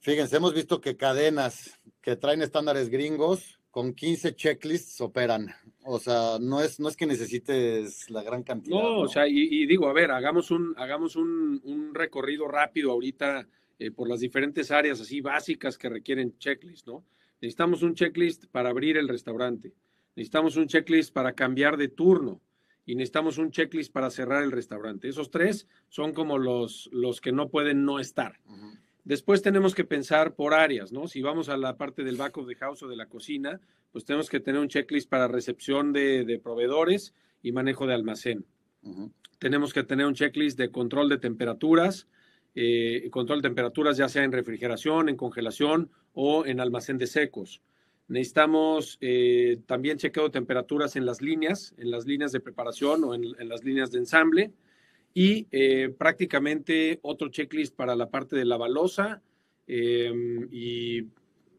Fíjense, hemos visto que cadenas que traen estándares gringos con 15 checklists operan. O sea, no es, no es que necesites la gran cantidad. No, o sea, y, digo, a ver, hagamos un, hagamos un, recorrido rápido ahorita eh, por las diferentes áreas así básicas que requieren checklist, ¿no? Necesitamos un checklist para abrir el restaurante. Necesitamos un checklist para cambiar de turno. Y necesitamos un checklist para cerrar el restaurante. Esos tres son como los, los que no pueden no estar. Después tenemos que pensar por áreas, ¿no? Si vamos a la parte del back of the house o de la cocina, pues tenemos que tener un checklist para recepción de, proveedores y manejo de almacén. Tenemos que tener un checklist de control de temperaturas, eh, control de temperaturas ya sea en refrigeración, en congelación o en almacén de secos. Necesitamos eh, también chequeo de temperaturas en las líneas, en las líneas de preparación o en las líneas de ensamble y eh, prácticamente otro checklist para la parte de la balosa em, y,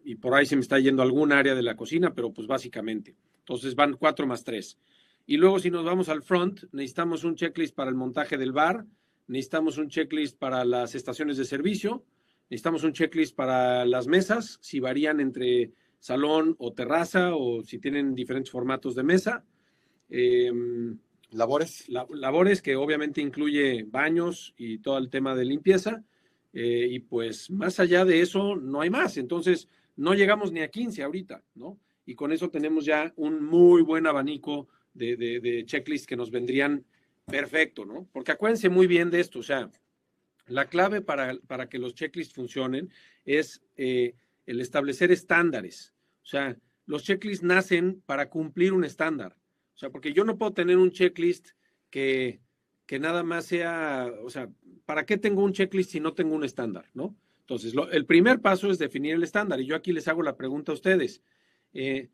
y, por ahí se me está yendo algún área de la cocina, pero pues básicamente. Entonces van cuatro más tres. Y luego si nos vamos al front, necesitamos un checklist para el montaje del bar, necesitamos un checklist para las estaciones de servicio, necesitamos un checklist para las mesas, si varían entre salón o terraza o si tienen diferentes formatos de mesa. Eh, Labores. labores que obviamente incluye baños y todo el tema de limpieza. Eh, y pues más allá de eso, no hay más. Entonces, no llegamos ni a 15 ahorita, ¿no? Y con eso tenemos ya un muy buen abanico de, de, checklists que nos vendrían perfecto, ¿no? Porque acuérdense muy bien de esto, o sea, la clave para, para que los checklists funcionen es eh, el establecer estándares. O sea, los checklists nacen para cumplir un estándar. O sea, porque yo no puedo tener un checklist que, que nada más sea, o sea, ¿para qué tengo un checklist si no tengo un estándar, no? Entonces, el primer paso es definir el estándar. Y yo aquí les hago la pregunta a ustedes. Eh,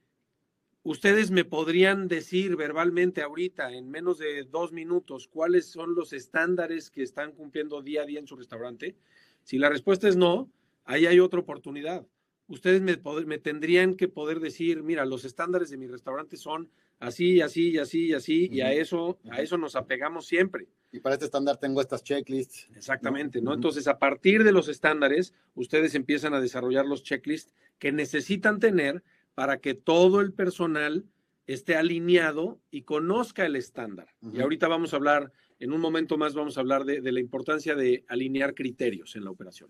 ¿Ustedes me podrían decir verbalmente ahorita, en menos de dos minutos, cuáles son los estándares que están cumpliendo día a día en su restaurante? Si la respuesta es no, ahí hay otra oportunidad. Ustedes me, me tendrían que poder decir, mira, los estándares de mi restaurante son así, así, así, así, y a eso, a eso nos apegamos siempre. Y para este estándar tengo estas checklists. Exactamente, ¿no? Entonces, a partir de los estándares, ustedes empiezan a desarrollar los checklists que necesitan tener para que todo el personal esté alineado y conozca el estándar. Y ahorita vamos a hablar en un momento más vamos a hablar de, la importancia de alinear criterios en la operación.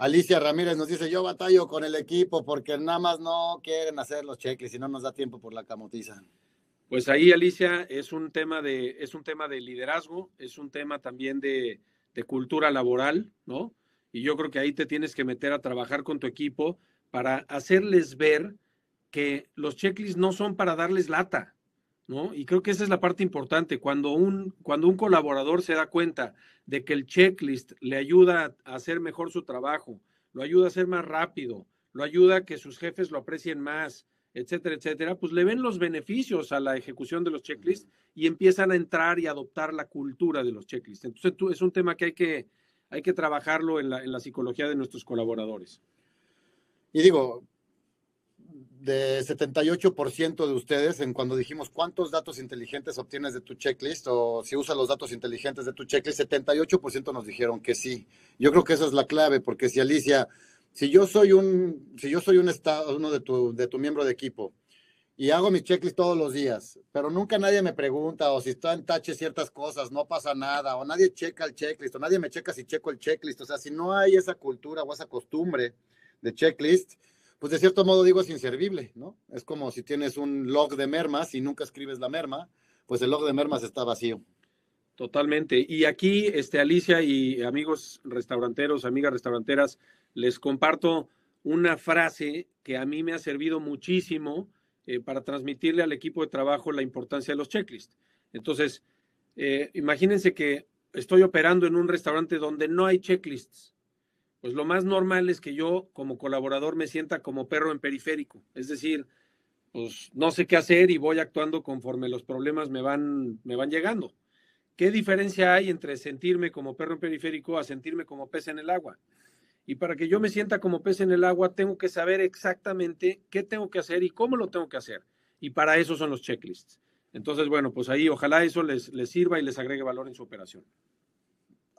Alicia Ramírez nos dice, yo batallo con el equipo porque nada más no quieren hacer los checklists y no nos da tiempo por la camotiza. Pues ahí, Alicia, es un tema de, es un tema de liderazgo, es un tema también de, de cultura laboral, ¿no? Y yo creo que ahí te tienes que meter a trabajar con tu equipo para hacerles ver que los checklists no son para darles lata, ¿no? Y creo que esa es la parte importante. Cuando un, cuando un colaborador se da cuenta de que el checklist le ayuda a hacer mejor su trabajo, lo ayuda a ser más rápido, lo ayuda a que sus jefes lo aprecien más, etcétera, etcétera, pues le ven los beneficios a la ejecución de los checklists y empiezan a entrar y adoptar la cultura de los checklists. Entonces, es un tema que hay que, hay que trabajarlo en la, en la psicología de nuestros colaboradores. Y digo, de 78% de ustedes en cuando dijimos cuántos datos inteligentes obtienes de tu checklist o si usas los datos inteligentes de tu checklist, 78% nos dijeron que sí. Yo creo que esa es la clave, porque si Alicia, si yo soy un, si yo soy un estado, uno de tu, de tu miembro de equipo y hago mi checklist todos los días, pero nunca nadie me pregunta o si está en tache ciertas cosas, no pasa nada, o nadie checa el checklist, o nadie me checa si checo el checklist, o sea, si no hay esa cultura o esa costumbre de checklist, pues de cierto modo digo es inservible, ¿no? Es como si tienes un log de mermas y nunca escribes la merma, pues el log de mermas está vacío. Totalmente. Y aquí, este, Alicia y amigos restauranteros, amigas restauranteras, les comparto una frase que a mí me ha servido muchísimo eh, para transmitirle al equipo de trabajo la importancia de los checklists. Entonces, eh, imagínense que estoy operando en un restaurante donde no hay checklists pues lo más normal es que yo como colaborador me sienta como perro en periférico, es decir, pues no sé qué hacer y voy actuando conforme los problemas me van, me van llegando. ¿Qué diferencia hay entre sentirme como perro en periférico a sentirme como pez en el agua? Y para que yo me sienta como pez en el agua, tengo que saber exactamente qué tengo que hacer y cómo lo tengo que hacer. Y para eso son los checklists. Entonces, bueno, pues ahí ojalá eso les, les sirva y les agregue valor en su operación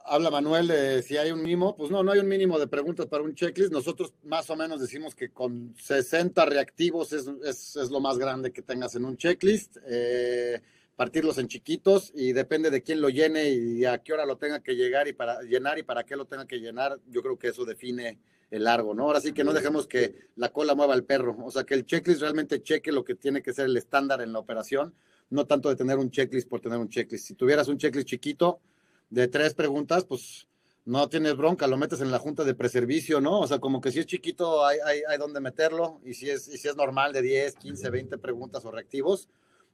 habla Manuel de si hay un mínimo, pues no, no hay un mínimo de preguntas para un checklist. Nosotros más o menos decimos que con 60 reactivos es, es, es lo más grande que tengas en un checklist. Eh, partirlos en chiquitos y depende de quién lo llene y a qué hora lo tenga que llegar y para llenar y para qué lo tenga que llenar. Yo creo que eso define el largo, ¿no? Ahora sí que no dejemos que la cola mueva al perro, o sea, que el checklist realmente cheque lo que tiene que ser el estándar en la operación, no tanto de tener un checklist por tener un checklist. Si tuvieras un checklist chiquito, de tres preguntas, pues no tienes bronca, lo metes en la junta de preservicio, ¿no? O sea, como que si es chiquito hay, hay, hay donde meterlo y si, es, y si es normal de 10, 15, 20 preguntas o reactivos,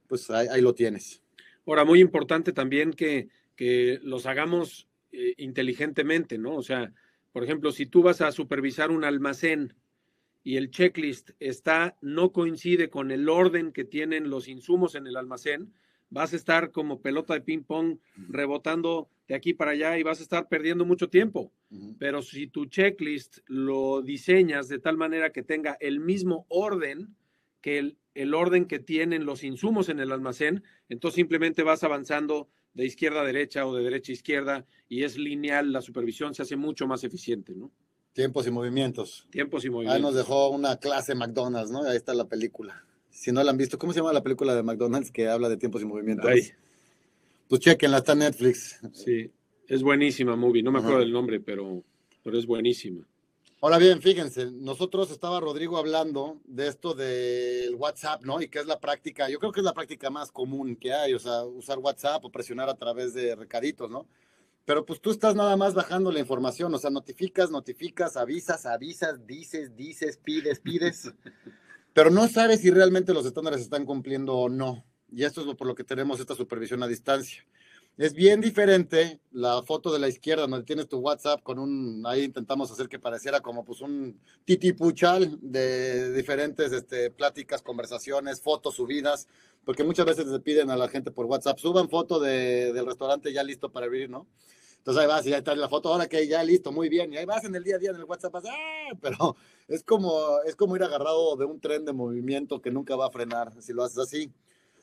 pues ahí, lo tienes. Ahora, muy importante también que, que los hagamos eh, inteligentemente, ¿no? O sea, por ejemplo, si tú vas a supervisar un almacén y el checklist está, no coincide con el orden que tienen los insumos en el almacén, vas a estar como pelota de ping pong rebotando de aquí para allá y vas a estar perdiendo mucho tiempo. Pero si tu checklist lo diseñas de tal manera que tenga el mismo orden que el, el orden que tienen los insumos en el almacén, entonces simplemente vas avanzando de izquierda a derecha o de derecha a izquierda y es lineal, la supervisión se hace mucho más eficiente, ¿no? Tiempos y movimientos. Tiempos y movimientos. Ahí nos dejó una clase McDonald's, ¿no? Ahí está la película si no la han visto, ¿cómo se llama la película de McDonald's que habla de tiempos y movimientos? Pues chequenla, está en Netflix. Sí, es buenísima movie, no me acuerdo del nombre, pero, pero es buenísima. Ahora bien, fíjense, nosotros estaba Rodrigo hablando de esto del WhatsApp, ¿no? Y que es la práctica, yo creo que es la práctica más común que hay, o sea, usar WhatsApp o presionar a través de recaditos, ¿no? Pero pues tú estás nada más bajando la información, o sea, notificas, notificas, avisas, avisas, dices, dices, pides, pides. pero no sabes si realmente los estándares están cumpliendo o no. Y esto es lo, por lo que tenemos esta supervisión a distancia. Es bien diferente la foto de la izquierda donde tienes tu WhatsApp con un, ahí intentamos hacer que pareciera como pues un titipuchal de diferentes este, pláticas, conversaciones, fotos subidas, porque muchas veces se piden a la gente por WhatsApp, suban foto de, del restaurante ya listo para abrir, ¿no? Entonces ahí vas y ya está la foto, ahora que ya listo, muy bien. Y ahí vas en el día a día en el WhatsApp, ¡ah! pero es como, es como ir agarrado de un tren de movimiento que nunca va a frenar si lo haces así.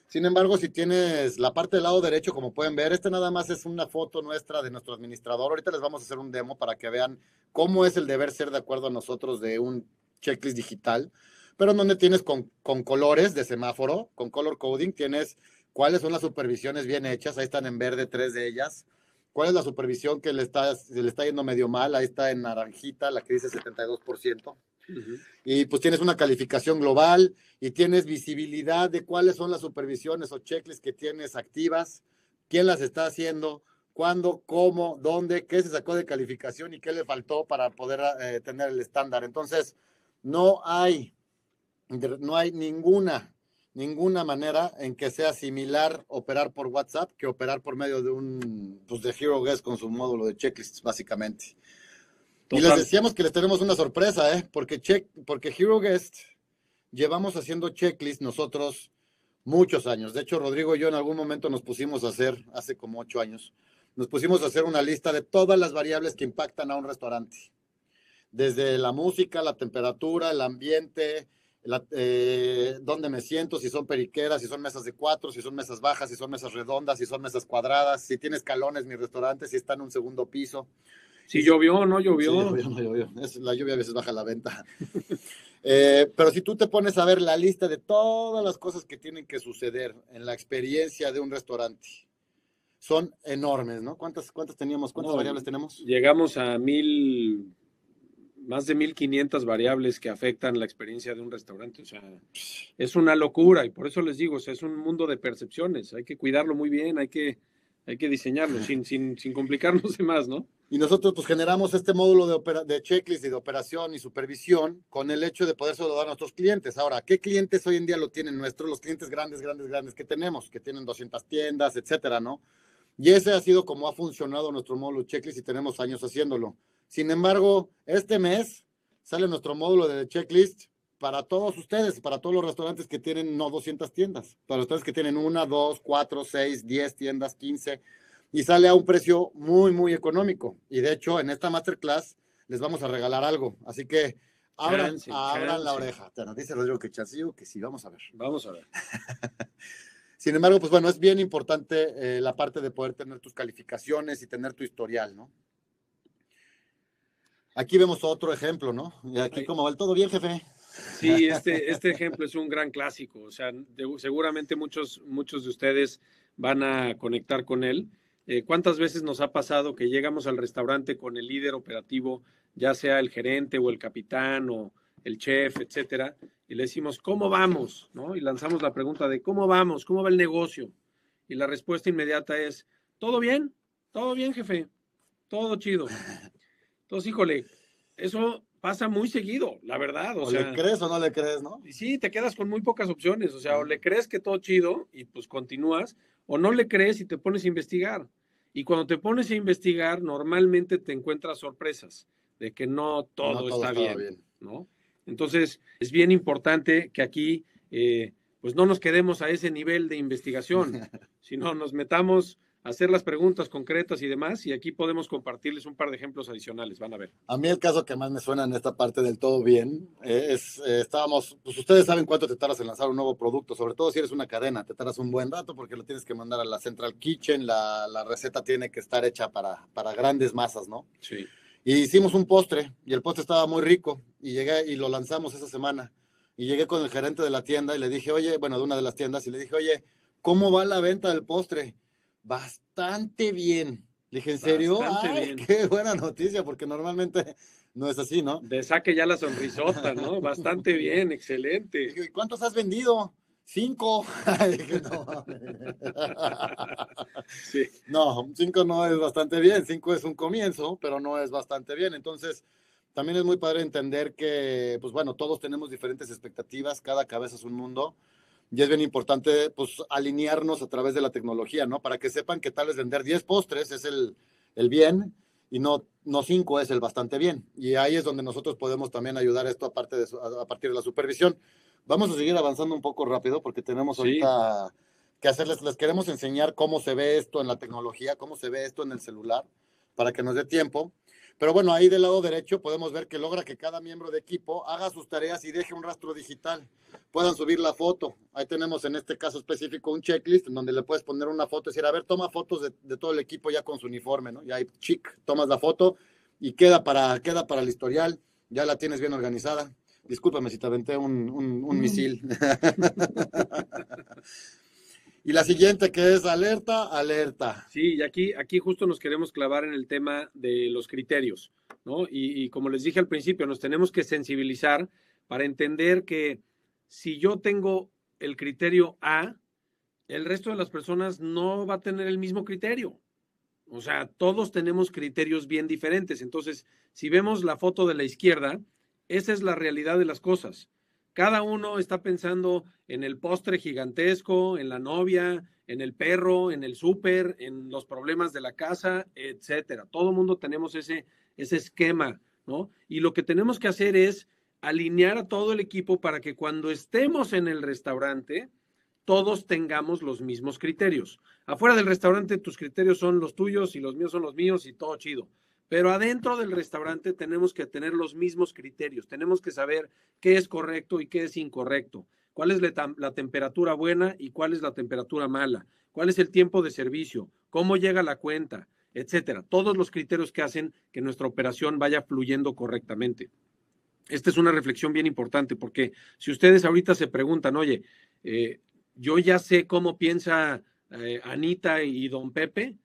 Sin embargo, si tienes la parte del lado derecho, como pueden ver, este nada más es una foto nuestra de nuestro administrador. Ahorita les vamos a hacer un demo para que vean cómo es el deber ser de acuerdo a nosotros de un checklist digital, pero donde tienes con, con colores de semáforo, con color coding, tienes cuáles son las supervisiones bien hechas, ahí están en verde tres de ellas, cuál es la supervisión que le está, le está yendo medio mal, ahí está en naranjita, la que dice 72%. Y pues tienes una calificación global y tienes visibilidad de cuáles son las supervisiones o checklists que tienes activas, quién las está haciendo, cuándo, cómo, dónde, qué se sacó de calificación y qué le faltó para poder eh, tener el estándar. Entonces, no hay, no hay ninguna, ninguna manera en que sea similar operar por WhatsApp que operar por medio de un, pues de Hero Guest con su módulo de checklists, básicamente. Y les decíamos que les tenemos una sorpresa, ¿eh? Porque, check, porque Hero Guest llevamos haciendo checklists nosotros muchos años. De hecho, Rodrigo y yo en algún momento nos pusimos a hacer, hace como ocho años, nos pusimos a hacer una lista de todas las variables que impactan a un restaurante. Desde la música, la temperatura, el ambiente, la, eh, dónde me siento, si son periqueras, si son mesas de cuatro, si son mesas bajas, si son mesas redondas, si son mesas cuadradas, si tiene escalones mi restaurante, si está en un segundo piso. Si llovió o no llovió. llovió, no llovió. la lluvia a veces baja la venta. Eh, pero si tú te pones a ver la lista de todas las cosas que tienen que suceder en la experiencia de un restaurante, son enormes, ¿no? ¿Cuántas, cuántas teníamos? ¿Cuántas variables tenemos? Llegamos a mil, más de 1500 variables que afectan la experiencia de un restaurante. O sea, es una locura y por eso les digo, es un mundo de percepciones. Hay que cuidarlo muy bien, hay que, hay que diseñarlo sin, sin, sin complicarnos de más, ¿no? Y nosotros pues generamos este módulo de, de checklist y de operación y supervisión con el hecho de poder dar a nuestros clientes. Ahora, ¿qué clientes hoy en día lo tienen nuestros? Los clientes grandes, grandes, grandes que tenemos, que tienen 200 tiendas, etcétera, ¿no? Y ese ha sido como ha funcionado nuestro módulo checklist y tenemos años haciéndolo. Sin embargo, este mes sale nuestro módulo de checklist para todos ustedes, para todos los restaurantes que tienen no 200 tiendas, para ustedes que tienen una, dos, cuatro, seis, diez tiendas, 15 y sale a un precio muy, muy económico. Y de hecho, en esta masterclass les vamos a regalar algo. Así que abran, abran la oreja. Te nos dice Rodrigo que chancillo, que sí, vamos a ver. Vamos a ver. Sin embargo, pues bueno, es bien importante eh, la parte de poder tener tus calificaciones y tener tu historial, ¿no? Aquí vemos otro ejemplo, ¿no? Y aquí, ¿cómo va? ¿Todo bien, jefe? Sí, este, este ejemplo es un gran clásico. O sea, seguramente muchos, muchos de ustedes van a conectar con él. Eh, ¿Cuántas veces nos ha pasado que llegamos al restaurante con el líder operativo, ya sea el gerente o el capitán o el chef, etcétera, y le decimos, ¿cómo vamos? ¿No? Y lanzamos la pregunta de, ¿cómo vamos? ¿Cómo va el negocio? Y la respuesta inmediata es, ¿todo bien? ¿Todo bien, jefe? Todo chido. Entonces, híjole, eso pasa muy seguido, la verdad. O, le crees o no le crees, ¿no? Y sí, te quedas con muy pocas opciones. O sea, o le crees que todo chido y pues continúas, o no le crees y te pones a investigar. Y cuando te pones a investigar, normalmente te encuentras sorpresas de que no todo, está bien, ¿no? Entonces, es bien importante que aquí, eh, pues no nos quedemos a ese nivel de investigación, sino nos metamos hacer las preguntas concretas y demás, y aquí podemos compartirles un par de ejemplos adicionales, van a ver. A mí el caso que más me suena en esta parte del todo bien eh, es, eh, estábamos, pues ustedes saben cuánto te tardas en lanzar un nuevo producto, sobre todo si eres una cadena, te tardas un buen rato porque lo tienes que mandar a la Central Kitchen, la, la receta tiene que estar hecha para, para grandes masas, ¿no? Sí. Y hicimos un postre, y el postre estaba muy rico, y llegué y lo lanzamos esa semana. Y llegué con el gerente de la tienda y le dije, oye, bueno, de una de las tiendas, y le dije, oye, ¿cómo va la venta del postre? Bastante bien. Dije, ¿en serio? qué buena noticia, porque normalmente no es así, ¿no? De saque ya la sonrisota, ¿no? Bastante bien, excelente. Dije, ¿cuántos has vendido? Cinco. dije, no. sí. No, cinco no es bastante bien. Cinco es un comienzo, pero no es bastante bien. Entonces, también es muy padre entender que, pues bueno, todos tenemos diferentes expectativas, cada cabeza es un mundo y es bien importante pues alinearnos a través de la tecnología, ¿no? Para que sepan que tal vez vender 10 postres es el, el bien y no, no 5 es el bastante bien. Y ahí es donde nosotros podemos también ayudar esto aparte de, a partir de la supervisión. Vamos a seguir avanzando un poco rápido porque tenemos ahorita que hacerles, les queremos enseñar cómo se ve esto en la tecnología, cómo se ve esto en el celular, para que nos dé tiempo. Pero bueno, ahí del lado derecho podemos ver que logra que cada miembro de equipo haga sus tareas y deje un rastro digital. Puedan subir la foto. Ahí tenemos en este caso específico un checklist en donde le puedes poner una foto y decir, a ver, toma fotos de, todo el equipo ya con su uniforme, ¿no? Y ahí, chic, tomas la foto y queda para, queda para el historial. Ya la tienes bien organizada. Discúlpame si te aventé un, un, un misil. Y la siguiente que es alerta, alerta. Sí, y aquí, aquí justo nos queremos clavar en el tema de los criterios, ¿no? Y, y como les dije al principio, nos tenemos que sensibilizar para entender que si yo tengo el criterio A, el resto de las personas no va a tener el mismo criterio. O sea, todos tenemos criterios bien diferentes. Entonces, si vemos la foto de la izquierda, esa es la realidad de las cosas. Cada uno está pensando en el postre gigantesco, en la novia, en el perro, en el súper, en los problemas de la casa, etcétera. Todo mundo tenemos ese, ese esquema, ¿no? Y lo que tenemos que hacer es alinear a todo el equipo para que cuando estemos en el restaurante, todos tengamos los mismos criterios. Afuera del restaurante tus criterios son los tuyos y los míos son los míos y todo chido. Pero adentro del restaurante tenemos que tener los mismos criterios, tenemos que saber qué es correcto y qué es incorrecto, cuál es la, temperatura buena y cuál es la temperatura mala, cuál es el tiempo de servicio, cómo llega la cuenta, etcétera. Todos los criterios que hacen que nuestra operación vaya fluyendo correctamente. Esta es una reflexión bien importante porque si ustedes ahorita se preguntan, oye, eh, yo ya sé cómo piensa eh, Anita y don Pepe,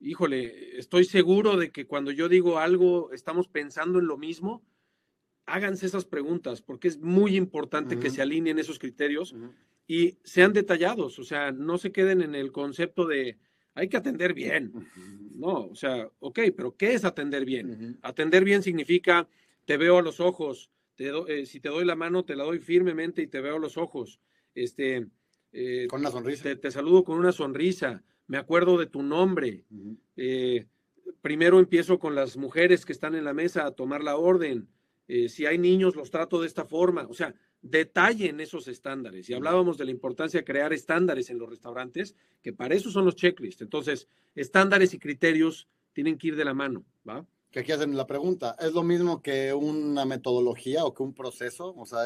híjole, estoy seguro de que cuando yo digo algo estamos pensando en lo mismo. Háganse esas preguntas porque es muy importante que se alineen esos criterios y sean detallados, o sea, no se queden en el concepto de hay que atender bien. No, o sea, ok, pero ¿qué es atender bien? Atender bien significa te veo a los ojos, te eh, si te doy la mano, te la doy firmemente y te veo a los ojos. Este, eh, con una sonrisa. te, saludo con una sonrisa me acuerdo de tu nombre. Eh, primero empiezo con las mujeres que están en la mesa a tomar la orden. Eh, si hay niños, los trato de esta forma. O sea, detallen esos estándares. Y hablábamos de la importancia de crear estándares en los restaurantes, que para eso son los checklists. Entonces, estándares y criterios tienen que ir de la mano, ¿va? Que aquí hacen la pregunta, ¿es lo mismo que una metodología o que un proceso? O sea,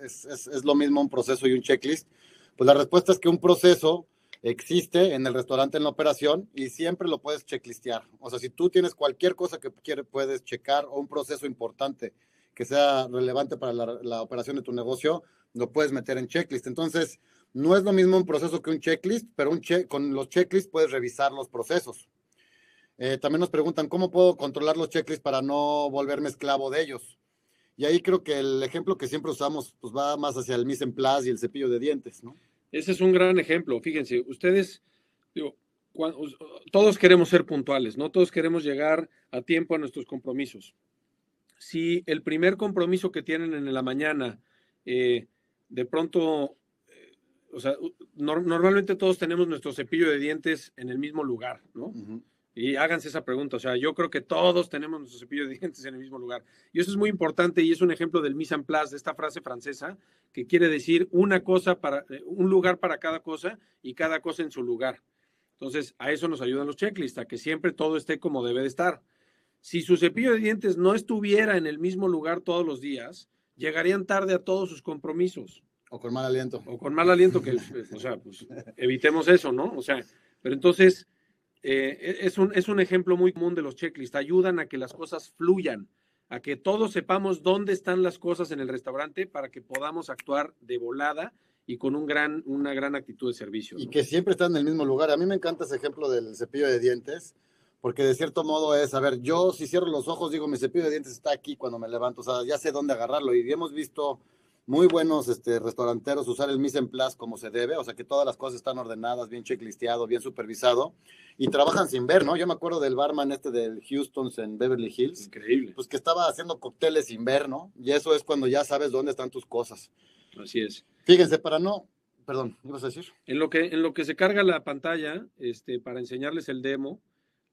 ¿es, es lo mismo un proceso y un checklist? Pues la respuesta es que un proceso existe en el restaurante en la operación y siempre lo puedes checklistear. O sea, si tú tienes cualquier cosa que quieres, puedes checar o un proceso importante que sea relevante para la, operación de tu negocio, lo puedes meter en checklist. Entonces, no es lo mismo un proceso que un checklist, pero un con los checklists puedes revisar los procesos. Eh, también nos preguntan, ¿cómo puedo controlar los checklists para no volverme esclavo de ellos? Y ahí creo que el ejemplo que siempre usamos pues va más hacia el mise en place y el cepillo de dientes, ¿no? Ese es un gran ejemplo. Fíjense, ustedes, todos queremos ser puntuales, ¿no? Todos queremos llegar a tiempo a nuestros compromisos. Si el primer compromiso que tienen en la mañana, eh, de pronto, eh, o sea, normalmente todos tenemos nuestro cepillo de dientes en el mismo lugar, ¿no? Y háganse esa pregunta. O sea, yo creo que todos tenemos nuestro cepillo de dientes en el mismo lugar. Y eso es muy importante y es un ejemplo del mise en place, de esta frase francesa, que quiere decir una cosa para, eh, un lugar para cada cosa y cada cosa en su lugar. Entonces, a eso nos ayudan los checklists, a que siempre todo esté como debe de estar. Si su cepillo de dientes no estuviera en el mismo lugar todos los días, llegarían tarde a todos sus compromisos. O con mal aliento. O con mal aliento, que, o sea, pues evitemos eso, ¿no? O sea, pero entonces eh, e, es, un, es un ejemplo muy común de los checklists. Ayudan a que las cosas fluyan, a que todos sepamos dónde están las cosas en el restaurante para que podamos actuar de volada y con un gran, una gran actitud de servicio. Y que siempre están en el mismo lugar. A mí me encanta ese ejemplo del cepillo de dientes, porque de cierto modo es, a ver, yo si cierro los ojos digo, mi cepillo de dientes está aquí cuando me levanto, o sea, ya sé dónde agarrarlo. Y hemos visto muy buenos este, restauranteros usar el mise en place como se debe, o sea que todas las cosas están ordenadas, bien checklisteado, bien supervisado, y trabajan sin ver, ¿no? Yo me acuerdo del barman este del Houston's en Beverly Hills. Increíble. Pues que estaba haciendo cócteles sin ver, ¿no? Y eso es cuando ya sabes dónde están tus cosas. Así es. Fíjense, para no, perdón, ¿ibas a decir? En lo que, en lo que se carga la pantalla, este, para enseñarles el demo,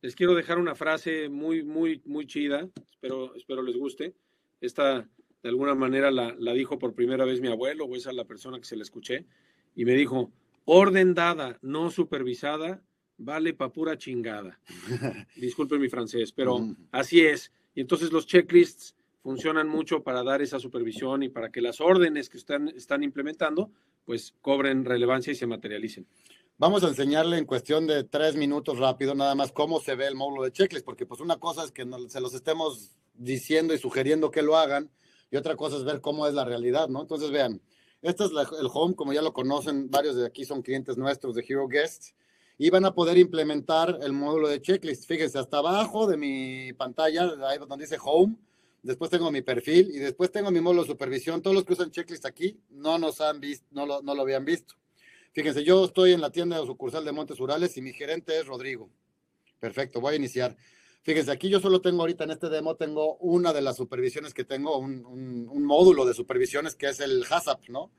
les quiero dejar una frase muy, muy, muy chida, espero, espero les guste. Esta de alguna manera la, dijo por primera vez mi abuelo, o esa es la persona que se la escuché, y me dijo, orden dada, no supervisada, vale pa' pura chingada. Disculpen mi francés, pero así es. Y entonces los checklists funcionan mucho para dar esa supervisión y para que las órdenes que están, están implementando, pues cobren relevancia y se materialicen. Vamos a enseñarle en cuestión de tres minutos rápido, nada más cómo se ve el módulo de checklist, porque pues una cosa es que se los estemos diciendo y sugiriendo que lo hagan, y otra cosa es ver cómo es la realidad, ¿no? Entonces, vean, Este es el home, como ya lo conocen, varios de aquí son clientes nuestros de Hero Guest y van a poder implementar el módulo de checklist. Fíjense, hasta abajo de mi pantalla, ahí donde dice home, después tengo mi perfil y después tengo mi módulo de supervisión. Todos los que usan checklist aquí no nos han visto, no lo, no lo habían visto. Fíjense, yo estoy en la tienda de sucursal de Montes Urales y mi gerente es Rodrigo. Perfecto, voy a iniciar. Fíjense, aquí yo solo tengo ahorita en este demo, tengo una de las supervisiones que tengo, un, módulo de supervisiones que es el HACCP, ¿no?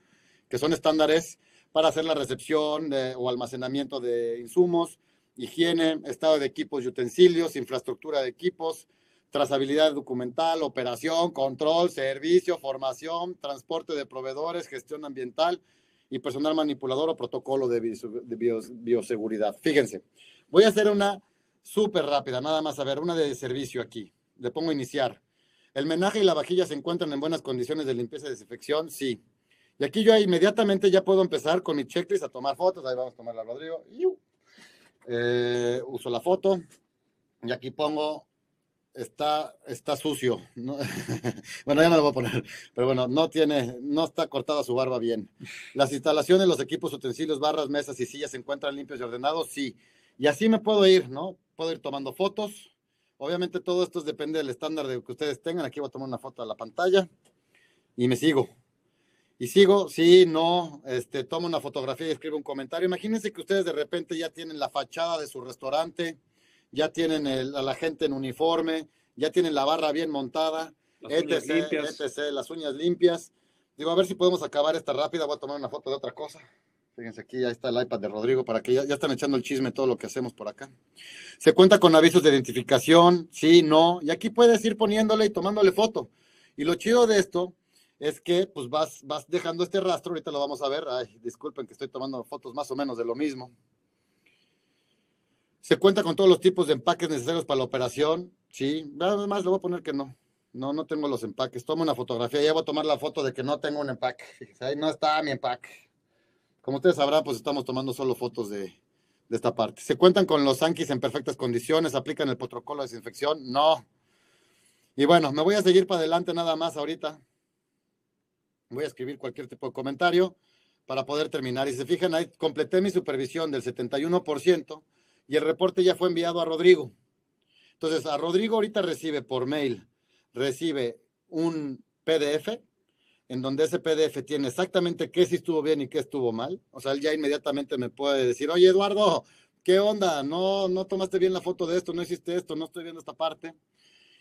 Que son estándares para hacer la recepción o almacenamiento de insumos, higiene, estado de equipos y utensilios, infraestructura de equipos, trazabilidad documental, operación, control, servicio, formación, transporte de proveedores, gestión ambiental y personal manipulador o protocolo de, bioseguridad. Fíjense, voy a hacer una súper rápida, nada más a ver, una de servicio aquí. Le pongo iniciar. ¿El menaje y la vajilla se encuentran en buenas condiciones de limpieza y desinfección? Sí. Y aquí yo inmediatamente ya puedo empezar con mi checklist a tomar fotos. Ahí vamos a tomarla, Rodrigo. Eh, uso la foto. Y aquí pongo, está, está sucio. bueno, ya no lo voy a poner. Pero bueno, no tiene, no está cortada su barba bien. Las instalaciones, los equipos, utensilios, barras, mesas y sillas se encuentran limpios y ordenados. Sí. Y así me puedo ir, ¿no? Puedo ir tomando fotos. Obviamente todo esto depende del estándar de que ustedes tengan. Aquí voy a tomar una foto a la pantalla y me sigo. Y sigo, sí, no, este, tomo una fotografía y escribo un comentario. Imagínense que ustedes de repente ya tienen la fachada de su restaurante, ya tienen a la gente en uniforme, ya tienen la barra bien montada, etc, etc, las uñas limpias. Digo, a ver si podemos acabar esta rápida. Voy a tomar una foto de otra cosa. Fíjense aquí, ya está el iPad de Rodrigo para que ya, ya, están echando el chisme todo lo que hacemos por acá. Se cuenta con avisos de identificación, sí, no, y aquí puedes ir poniéndole y tomándole foto. Y lo chido de esto es que pues vas, vas dejando este rastro, ahorita lo vamos a ver. Ay, disculpen que estoy tomando fotos más o menos de lo mismo. Se cuenta con todos los tipos de empaques necesarios para la operación, sí, nada más le voy a poner que no. No, no tengo los empaques. Tomo una fotografía, ya voy a tomar la foto de que no tengo un empaque. ahí no está mi empaque. Como ustedes sabrán, pues estamos tomando solo fotos de, esta parte. ¿Se cuentan con los Anquis en perfectas condiciones? ¿Aplican el protocolo de desinfección? No. Y bueno, me voy a seguir para adelante nada más ahorita. Voy a escribir cualquier tipo de comentario para poder terminar. Y se fijan, ahí completé mi supervisión del 71% y el reporte ya fue enviado a Rodrigo. Entonces, a Rodrigo ahorita recibe por mail, recibe un PDF en donde ese PDF tiene exactamente qué sí estuvo bien y qué estuvo mal. O sea, él ya inmediatamente me puede decir, oye, Eduardo, ¿qué onda? No, no tomaste bien la foto de esto, no hiciste esto, no estoy viendo esta parte.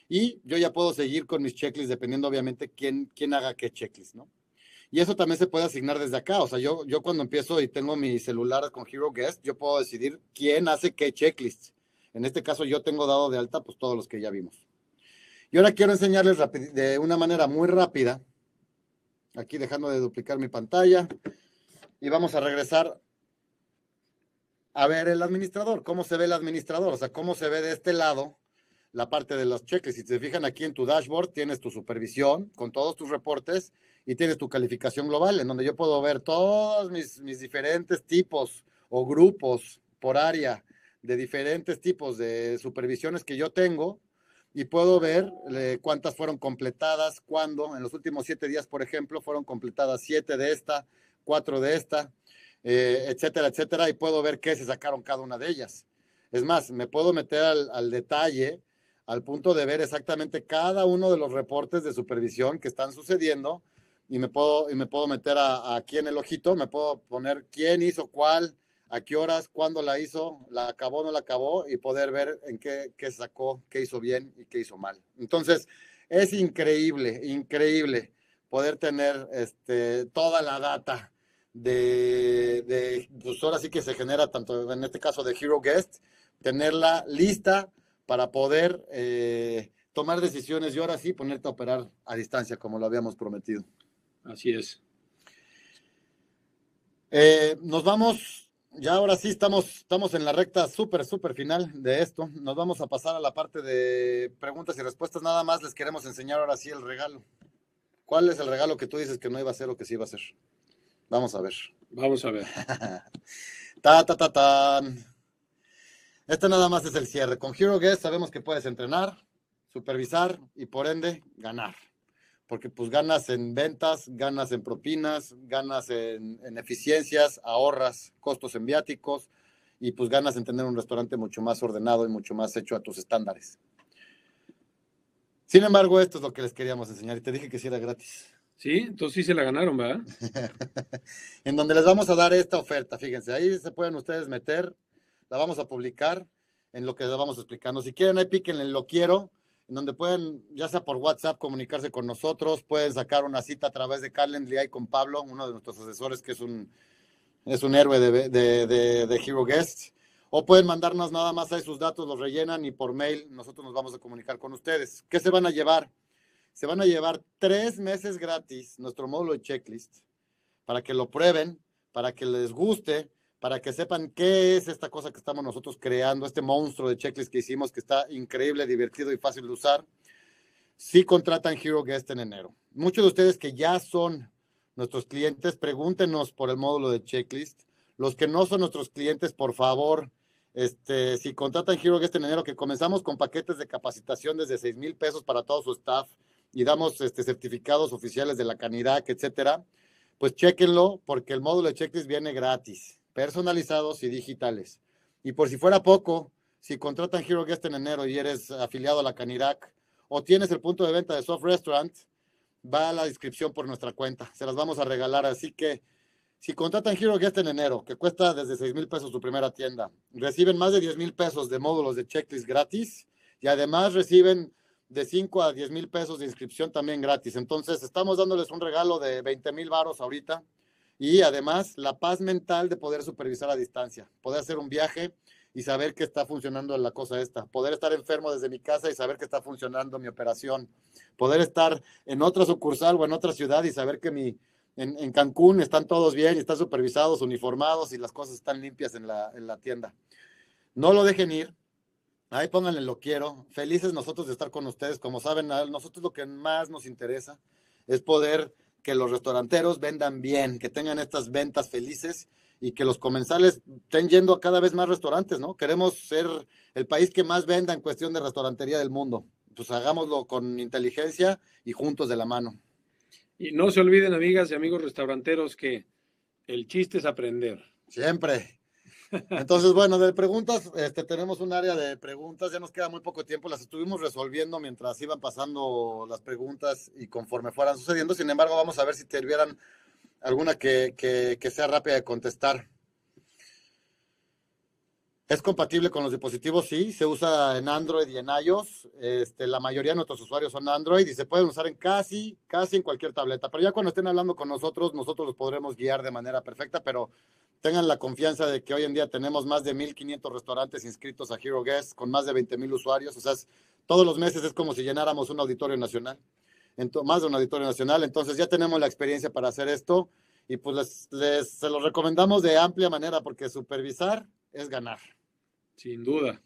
Y yo ya puedo seguir con mis checklists dependiendo, obviamente, quién, quién haga qué checklist, ¿no? Y eso también se puede asignar desde acá. O sea, yo, yo cuando empiezo y tengo mi celular con Hero Guest, yo puedo decidir quién hace qué checklist. En este caso, yo tengo dado de alta, pues todos los que ya vimos. Y ahora quiero enseñarles de una manera muy rápida aquí dejando de duplicar mi pantalla. Y vamos a regresar a ver el administrador, cómo se ve el administrador, o sea, cómo se ve de este lado la parte de los cheques. Si se fijan aquí en tu dashboard, tienes tu supervisión con todos tus reportes y tienes tu calificación global, en donde yo puedo ver todos mis, mis diferentes tipos o grupos por área de diferentes tipos de supervisiones que yo tengo y puedo ver eh, cuántas fueron completadas, cuándo. En los últimos siete días, por ejemplo, fueron completadas siete de esta, cuatro de esta, eh, etcétera, etcétera, y puedo ver qué se sacaron cada una de ellas. Es más, me puedo meter al, detalle, al punto de ver exactamente cada uno de los reportes de supervisión que están sucediendo y me puedo, y me puedo meter aquí en el ojito, me puedo poner quién hizo cuál, a qué horas, cuándo la hizo, la acabó, no la acabó y poder ver en qué, qué sacó, qué hizo bien y qué hizo mal. Entonces, es increíble, increíble poder tener este, toda la data de, de, pues ahora sí que se genera tanto en este caso de Hero Guest, tenerla lista para poder eh, tomar decisiones y ahora sí ponerte a operar a distancia como lo habíamos prometido. Así es. Eh, nos vamos ya ahora sí estamos, estamos en la recta súper, súper final de esto. Nos vamos a pasar a la parte de preguntas y respuestas. Nada más les queremos enseñar ahora sí el regalo. ¿Cuál es el regalo que tú dices que no iba a ser o que sí iba a ser? Vamos a ver. Vamos a ver. ta, ta, ta, ta. Este nada más es el cierre. Con Hero Guest sabemos que puedes entrenar, supervisar y por ende ganar. Porque pues ganas en ventas, ganas en propinas, ganas en, en eficiencias, ahorras costos en viáticos y pues ganas en tener un restaurante mucho más ordenado y mucho más hecho a tus estándares. Sin embargo, esto es lo que les queríamos enseñar y te dije que sí era gratis. Sí, entonces sí se la ganaron, ¿verdad? en donde les vamos a dar esta oferta, fíjense, ahí se pueden ustedes meter, la vamos a publicar en lo que les vamos explicando. Si quieren, ahí píquenle lo quiero, en donde pueden, ya sea por WhatsApp, comunicarse con nosotros, pueden sacar una cita a través de Calendly ahí con Pablo, uno de nuestros asesores que es un, es un héroe de, de, de, de Hero Guest. O pueden mandarnos nada más ahí sus datos, los rellenan y por mail nosotros nos vamos a comunicar con ustedes. ¿Qué se van a llevar? Se van a llevar tres meses gratis nuestro módulo de checklist para que lo prueben, para que les guste, para que sepan qué es esta cosa que estamos nosotros creando, este monstruo de checklist que hicimos que está increíble, divertido y fácil de usar. Si contratan Hero Guest en enero. Muchos de ustedes que ya son nuestros clientes, pregúntenos por el módulo de checklist. Los que no son nuestros clientes, por favor, este, si contratan Hero Guest en enero, que comenzamos con paquetes de capacitación desde 6 mil pesos para todo su staff y damos este, certificados oficiales de la Canirac, etcétera, pues chequenlo porque el módulo de checklist viene gratis, personalizados y digitales. Y por si fuera poco, si contratan Hero Guest en enero y eres afiliado a la Canirac o tienes el punto de venta de Soft Restaurant, va a la descripción por nuestra cuenta. Se las vamos a regalar, así que si contratan Hero Guest en enero, que cuesta desde 6 mil pesos su primera tienda, reciben más de 10 mil pesos de módulos de checklist gratis y además reciben de 5 a 10 mil pesos de inscripción también gratis. Entonces, estamos dándoles un regalo de 20 mil varos ahorita y además la paz mental de poder supervisar a distancia, poder hacer un viaje y saber que está funcionando la cosa esta, poder estar enfermo desde mi casa y saber que está funcionando mi operación, poder estar en otra sucursal o en otra ciudad y saber que mi, en, Cancún están todos bien, están supervisados, uniformados y las cosas están limpias en la, en la tienda. No lo dejen ir. Ahí pónganle lo quiero. Felices nosotros de estar con ustedes. Como saben, a nosotros lo que más nos interesa es poder que los restauranteros vendan bien, que tengan estas ventas felices y que los comensales estén yendo a cada vez más restaurantes, ¿no? Queremos ser el país que más venda en cuestión de restaurantería del mundo. Pues hagámoslo con inteligencia y juntos de la mano. Y no se olviden, amigas y amigos restauranteros, que el chiste es aprender. Siempre. Entonces, bueno, de preguntas, este, tenemos un área de preguntas, ya nos queda muy poco tiempo, las estuvimos resolviendo mientras iban pasando las preguntas y conforme fueran sucediendo. Sin embargo, vamos a ver si te tuvieran alguna que, que, que sea rápida de contestar. Es compatible con los dispositivos, sí, se usa en Android y en iOS. Este, la mayoría de nuestros usuarios son Android y se pueden usar en casi, casi en cualquier tableta. Pero ya cuando estén hablando con nosotros, nosotros los podremos guiar de manera perfecta, pero tengan la confianza de que hoy en día tenemos más de 1.500 restaurantes inscritos a Hero Guest con más de 20.000 usuarios. O sea, todos los meses es como si llenáramos un auditorio nacional, más de un auditorio nacional. Entonces ya tenemos la experiencia para hacer esto y pues les, se los recomendamos de amplia manera porque supervisar es ganar. Sin duda.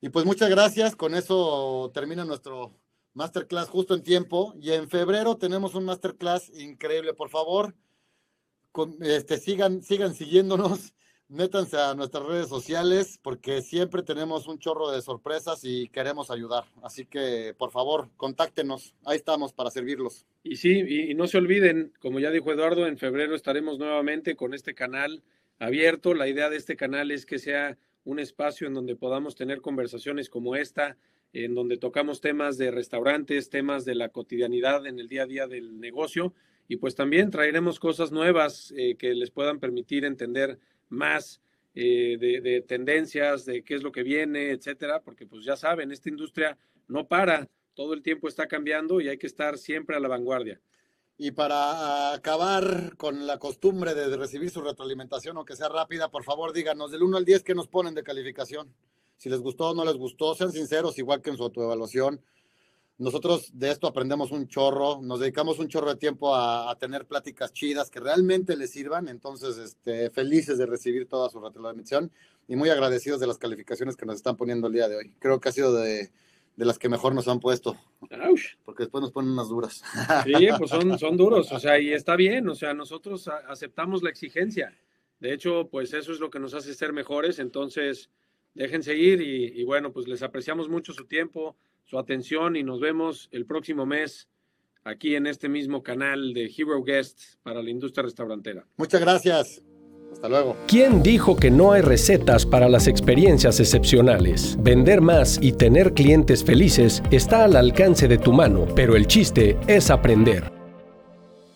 Y pues muchas gracias. Con eso termina nuestro masterclass justo en tiempo. Y en febrero tenemos un masterclass increíble. Por favor, este, sigan, sigan siguiéndonos. Métanse a nuestras redes sociales porque siempre tenemos un chorro de sorpresas y queremos ayudar. Así que, por favor, contáctenos. Ahí estamos para servirlos. Y sí, y no se olviden, como ya dijo Eduardo, en febrero estaremos nuevamente con este canal abierto. La idea de este canal es que sea un espacio en donde podamos tener conversaciones como esta, en donde tocamos temas de restaurantes, temas de la cotidianidad en el día a día del negocio y pues también traeremos cosas nuevas eh, que les puedan permitir entender más eh, de, de, tendencias, de qué es lo que viene, etcétera, porque pues ya saben, esta industria no para, todo el tiempo está cambiando y hay que estar siempre a la vanguardia. Y para acabar con la costumbre de recibir su retroalimentación, aunque sea rápida, por favor díganos del 1 al 10 qué nos ponen de calificación. Si les gustó o no les gustó, sean sinceros, igual que en su autoevaluación. Nosotros de esto aprendemos un chorro, nos dedicamos un chorro de tiempo a, a tener pláticas chidas que realmente les sirvan. Entonces, este, felices de recibir toda su retroalimentación y muy agradecidos de las calificaciones que nos están poniendo el día de hoy. Creo que ha sido de, de las que mejor nos han puesto. Porque después nos ponen unas duras. Sí, pues son, son duros, o sea, y está bien, o sea, nosotros aceptamos la exigencia. De hecho, pues eso es lo que nos hace ser mejores, entonces dejen seguir y, y bueno, pues les apreciamos mucho su tiempo, su atención y nos vemos el próximo mes aquí en este mismo canal de Hero Guest para la industria restaurantera. Muchas gracias. Hasta luego. ¿Quién dijo que no hay recetas para las experiencias excepcionales? Vender más y tener clientes felices está al alcance de tu mano, pero el chiste es aprender.